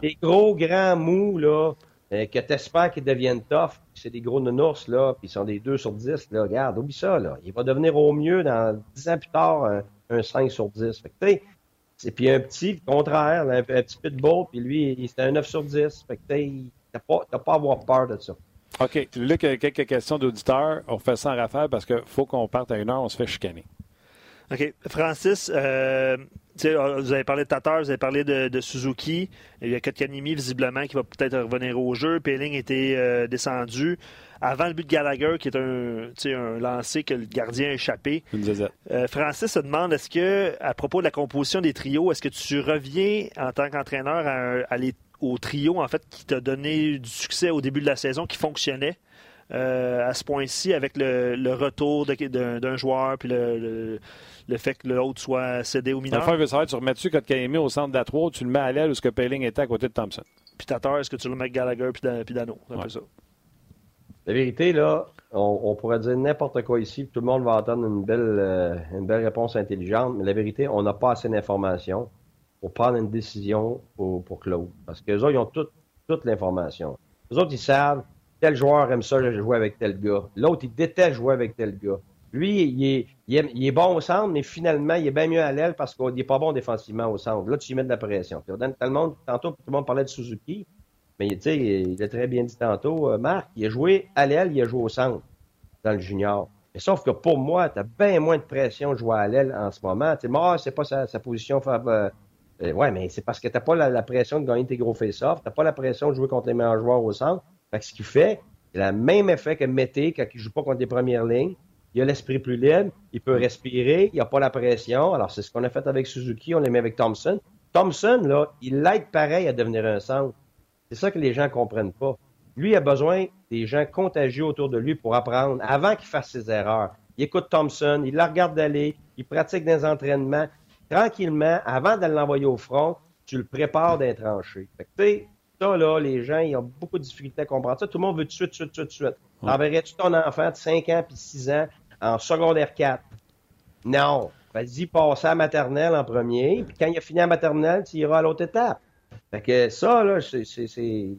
des, gros, grands mous, là, euh, que tu espères qu'ils deviennent tough, c'est des gros nounours, là, puis ils sont des 2 sur 10, là, regarde, oublie ça, là. Il va devenir au mieux, dans 10 ans plus tard, un, un 5 sur 10. Fait que, c'est puis un petit, le contraire, un, petit peu de beau, puis lui, c'était un 9 sur 10. Fait que t'as pas, pas à avoir peur de ça. OK. Luc, quelques questions d'auditeurs. On fait ça en rafale parce qu'il faut qu'on parte à une heure, on se fait chicaner. OK. Francis, euh, euh, vous avez parlé de Tatar, vous avez parlé de, de Suzuki. Il y a Kotkanimi, visiblement, qui va peut-être revenir au jeu. Peeling était euh, descendu. Avant le but de Gallagher, qui est un, lancer que le gardien a échappé. Euh, Francis se demande est-ce que, à propos de la composition des trios, est-ce que tu reviens en tant qu'entraîneur à, un- à les- au trio en fait qui t'a donné du succès au début de la saison, qui fonctionnait? Euh, à ce point-ci avec le, le retour d'un joueur puis le, le- le fait que l'autre soit cédé au mineur. fond, il veut savoir, tu remets-tu Kotkaniemi au centre de la 3 ou tu le mets à l'aile où ce que Payling était à côté de Thompson? Puis Tatar, est-ce que tu le mets avec Gallagher puis Dan- puis Dano? C'est un peu ça. La vérité, là, on, on pourrait dire n'importe quoi ici, puis tout le monde va entendre une belle, euh, une belle réponse intelligente, mais la vérité, on n'a pas assez d'informations pour prendre une décision pour, pour Claude. Parce qu'eux autres, ils ont toute, toute l'information. Eux autres, ils savent, tel joueur aime ça jouer avec tel gars. L'autre, il déteste jouer avec tel gars. Lui, il est, il, bon au centre, mais finalement, il est bien mieux à l'aile parce qu'il n'est pas bon défensivement au centre. Là, tu lui mets de la pression. Puis, tout le monde, tantôt, tout le monde parlait de Suzuki. Mais tu sais, il a très bien dit tantôt, euh, Marc, il a joué à l'aile, il a joué au centre dans le junior. Mais sauf que pour moi, tu as bien moins de pression de jouer à l'aile en ce moment. Tu sais, moi, c'est pas sa, position. fab- euh, euh, ouais, mais c'est parce que t'as pas la, la pression de gagner tes gros face-off, t'as pas la pression de jouer contre les meilleurs joueurs au centre. Fait que ce qui fait, c'est le même effet que Mété quand il joue pas contre les premières lignes. Il a l'esprit plus libre, il peut respirer, il a pas la pression. Alors, c'est ce qu'on a fait avec Suzuki, on l'a mis avec Thompson. Thompson, là, il l'aide pareil à devenir un centre. C'est ça que les gens comprennent pas. Lui a besoin des gens contagieux autour de lui pour apprendre avant qu'il fasse ses erreurs. Il écoute Thompson, il la regarde d'aller, il pratique des entraînements. Tranquillement, avant de l'envoyer au front, tu le prépares d'un tranché. Ça, là, les gens, ils ont beaucoup de difficultés à comprendre ça. Tout le monde veut tout de suite, tout de suite, tout de suite. T'enverrais-tu ton enfant de 5 ans puis 6 ans en secondaire 4? Non. Vas-y, passe à la maternelle en premier, puis quand il a fini la maternelle, tu iras à l'autre étape. Fait que ça, là, c'est-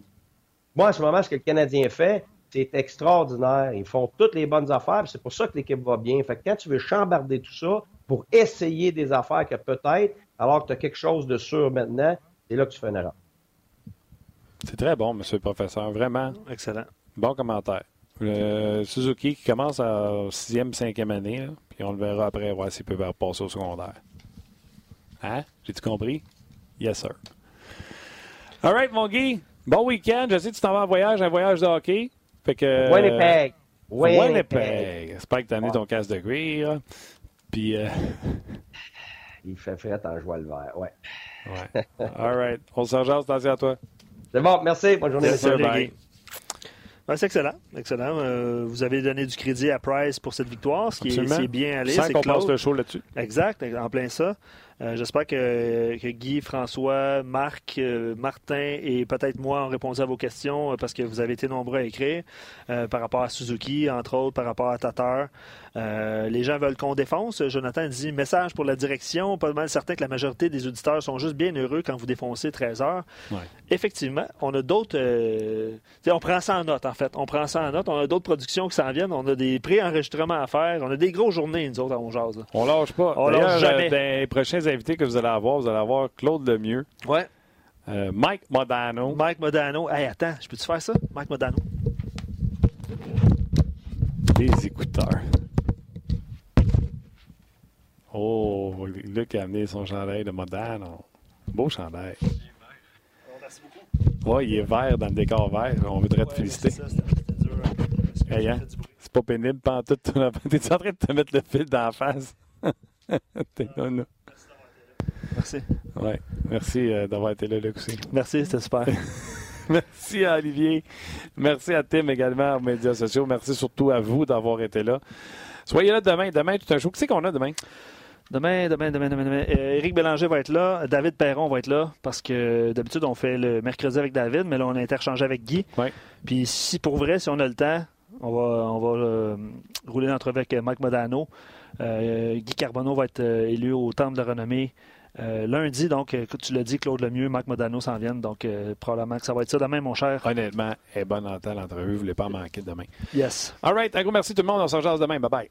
Moi, en ce moment, ce que le Canadien fait, c'est extraordinaire. Ils font toutes les bonnes affaires, puis c'est pour ça que l'équipe va bien. Fait que quand tu veux chambarder tout ça pour essayer des affaires que peut-être, alors que tu as quelque chose de sûr maintenant, c'est là que tu fais une erreur. C'est très bon, monsieur le professeur. Vraiment. Excellent. Bon commentaire. Le Suzuki qui commence à sixième, cinquième année, là, puis on le verra après, voir s'il peut passer au secondaire. Hein? J'ai-tu compris? Yes, sir. All right, mon Guy. Bon week-end. Je sais que tu t'en vas en voyage, un voyage de hockey. Fait que. Winnipeg. Winnipeg. Winnipeg. J'espère que tu as amené ton casque de cuir. Puis. euh, Il fait frais en joie le vert, ouais. ouais. All right. On se rejoint, attention à toi. C'est bon, merci. Bonne journée, sir, Bye. Ouais, c'est excellent. excellent. Euh, vous avez donné du crédit à Price pour cette victoire, ce qui est, c'est bien allé. Sans qu'on passe le show là-dessus. Exact, en plein ça. Euh, J'espère que, que Guy, François, Marc, euh, Martin et peut-être moi ont répondu à vos questions euh, parce que vous avez été nombreux à écrire par rapport à Suzuki, entre autres, par rapport à Tatar. Les gens veulent qu'on défonce. Jonathan dit message pour la direction. Pas mal certain que la majorité des auditeurs sont juste bien heureux quand vous défoncez 13 heures. Ouais. Effectivement, on a d'autres. on prend ça en note, en fait. On prend ça en note. On a d'autres productions qui s'en viennent. On a des pré-enregistrements à faire. On a des grosses journées, nous autres, à On Jase. On lâche pas. On lâche jamais. dans les prochains invités que vous allez avoir, vous allez avoir Claude Lemieux, Ouais. euh, Mike Modano. Mike Modano. Hey, attends, je peux-tu faire ça? Mike Modano. Des écouteurs. Oh, Luc a amené son chandail de Modano. Beau chandail. Merci beaucoup. Ouais, il est vert dans le décor vert. On voudrait te féliciter. C'est ça, c'était c'était dur. hein, Hey, hein? C'est pas pénible, pas en tout. [laughs] T'es en train de te mettre le fil dans la face? [laughs] T'es non. Merci. Ouais. Merci euh, d'avoir été là, Luc, aussi. Merci, c'était super. [laughs] Merci à Olivier. Merci à Tim également aux médias sociaux. Merci surtout à vous d'avoir été là. Soyez là demain. Demain, tout un show. Qui c'est qu'on a demain? Demain, demain, demain, demain, demain. Euh, Éric Bélanger va être là. David Perron va être là. Parce que d'habitude, on fait le mercredi avec David, mais là, on a interchangé avec Guy. Ouais. Puis si pour vrai, si on a le temps, on va, on va euh, rouler l'entrevue avec Mike Modano. Euh, Guy Carbonneau va être euh, élu au Temple de la Renommée euh, lundi. Donc, euh, tu l'as dit, Claude Lemieux, Mike Modano s'en viennent. Donc, euh, probablement que ça va être ça demain, mon cher. Honnêtement, est bonne en temps l'entrevue. Vous ne voulez pas manquer demain. Yes. All right. Un gros merci tout le monde. On se rejoint demain. Bye bye.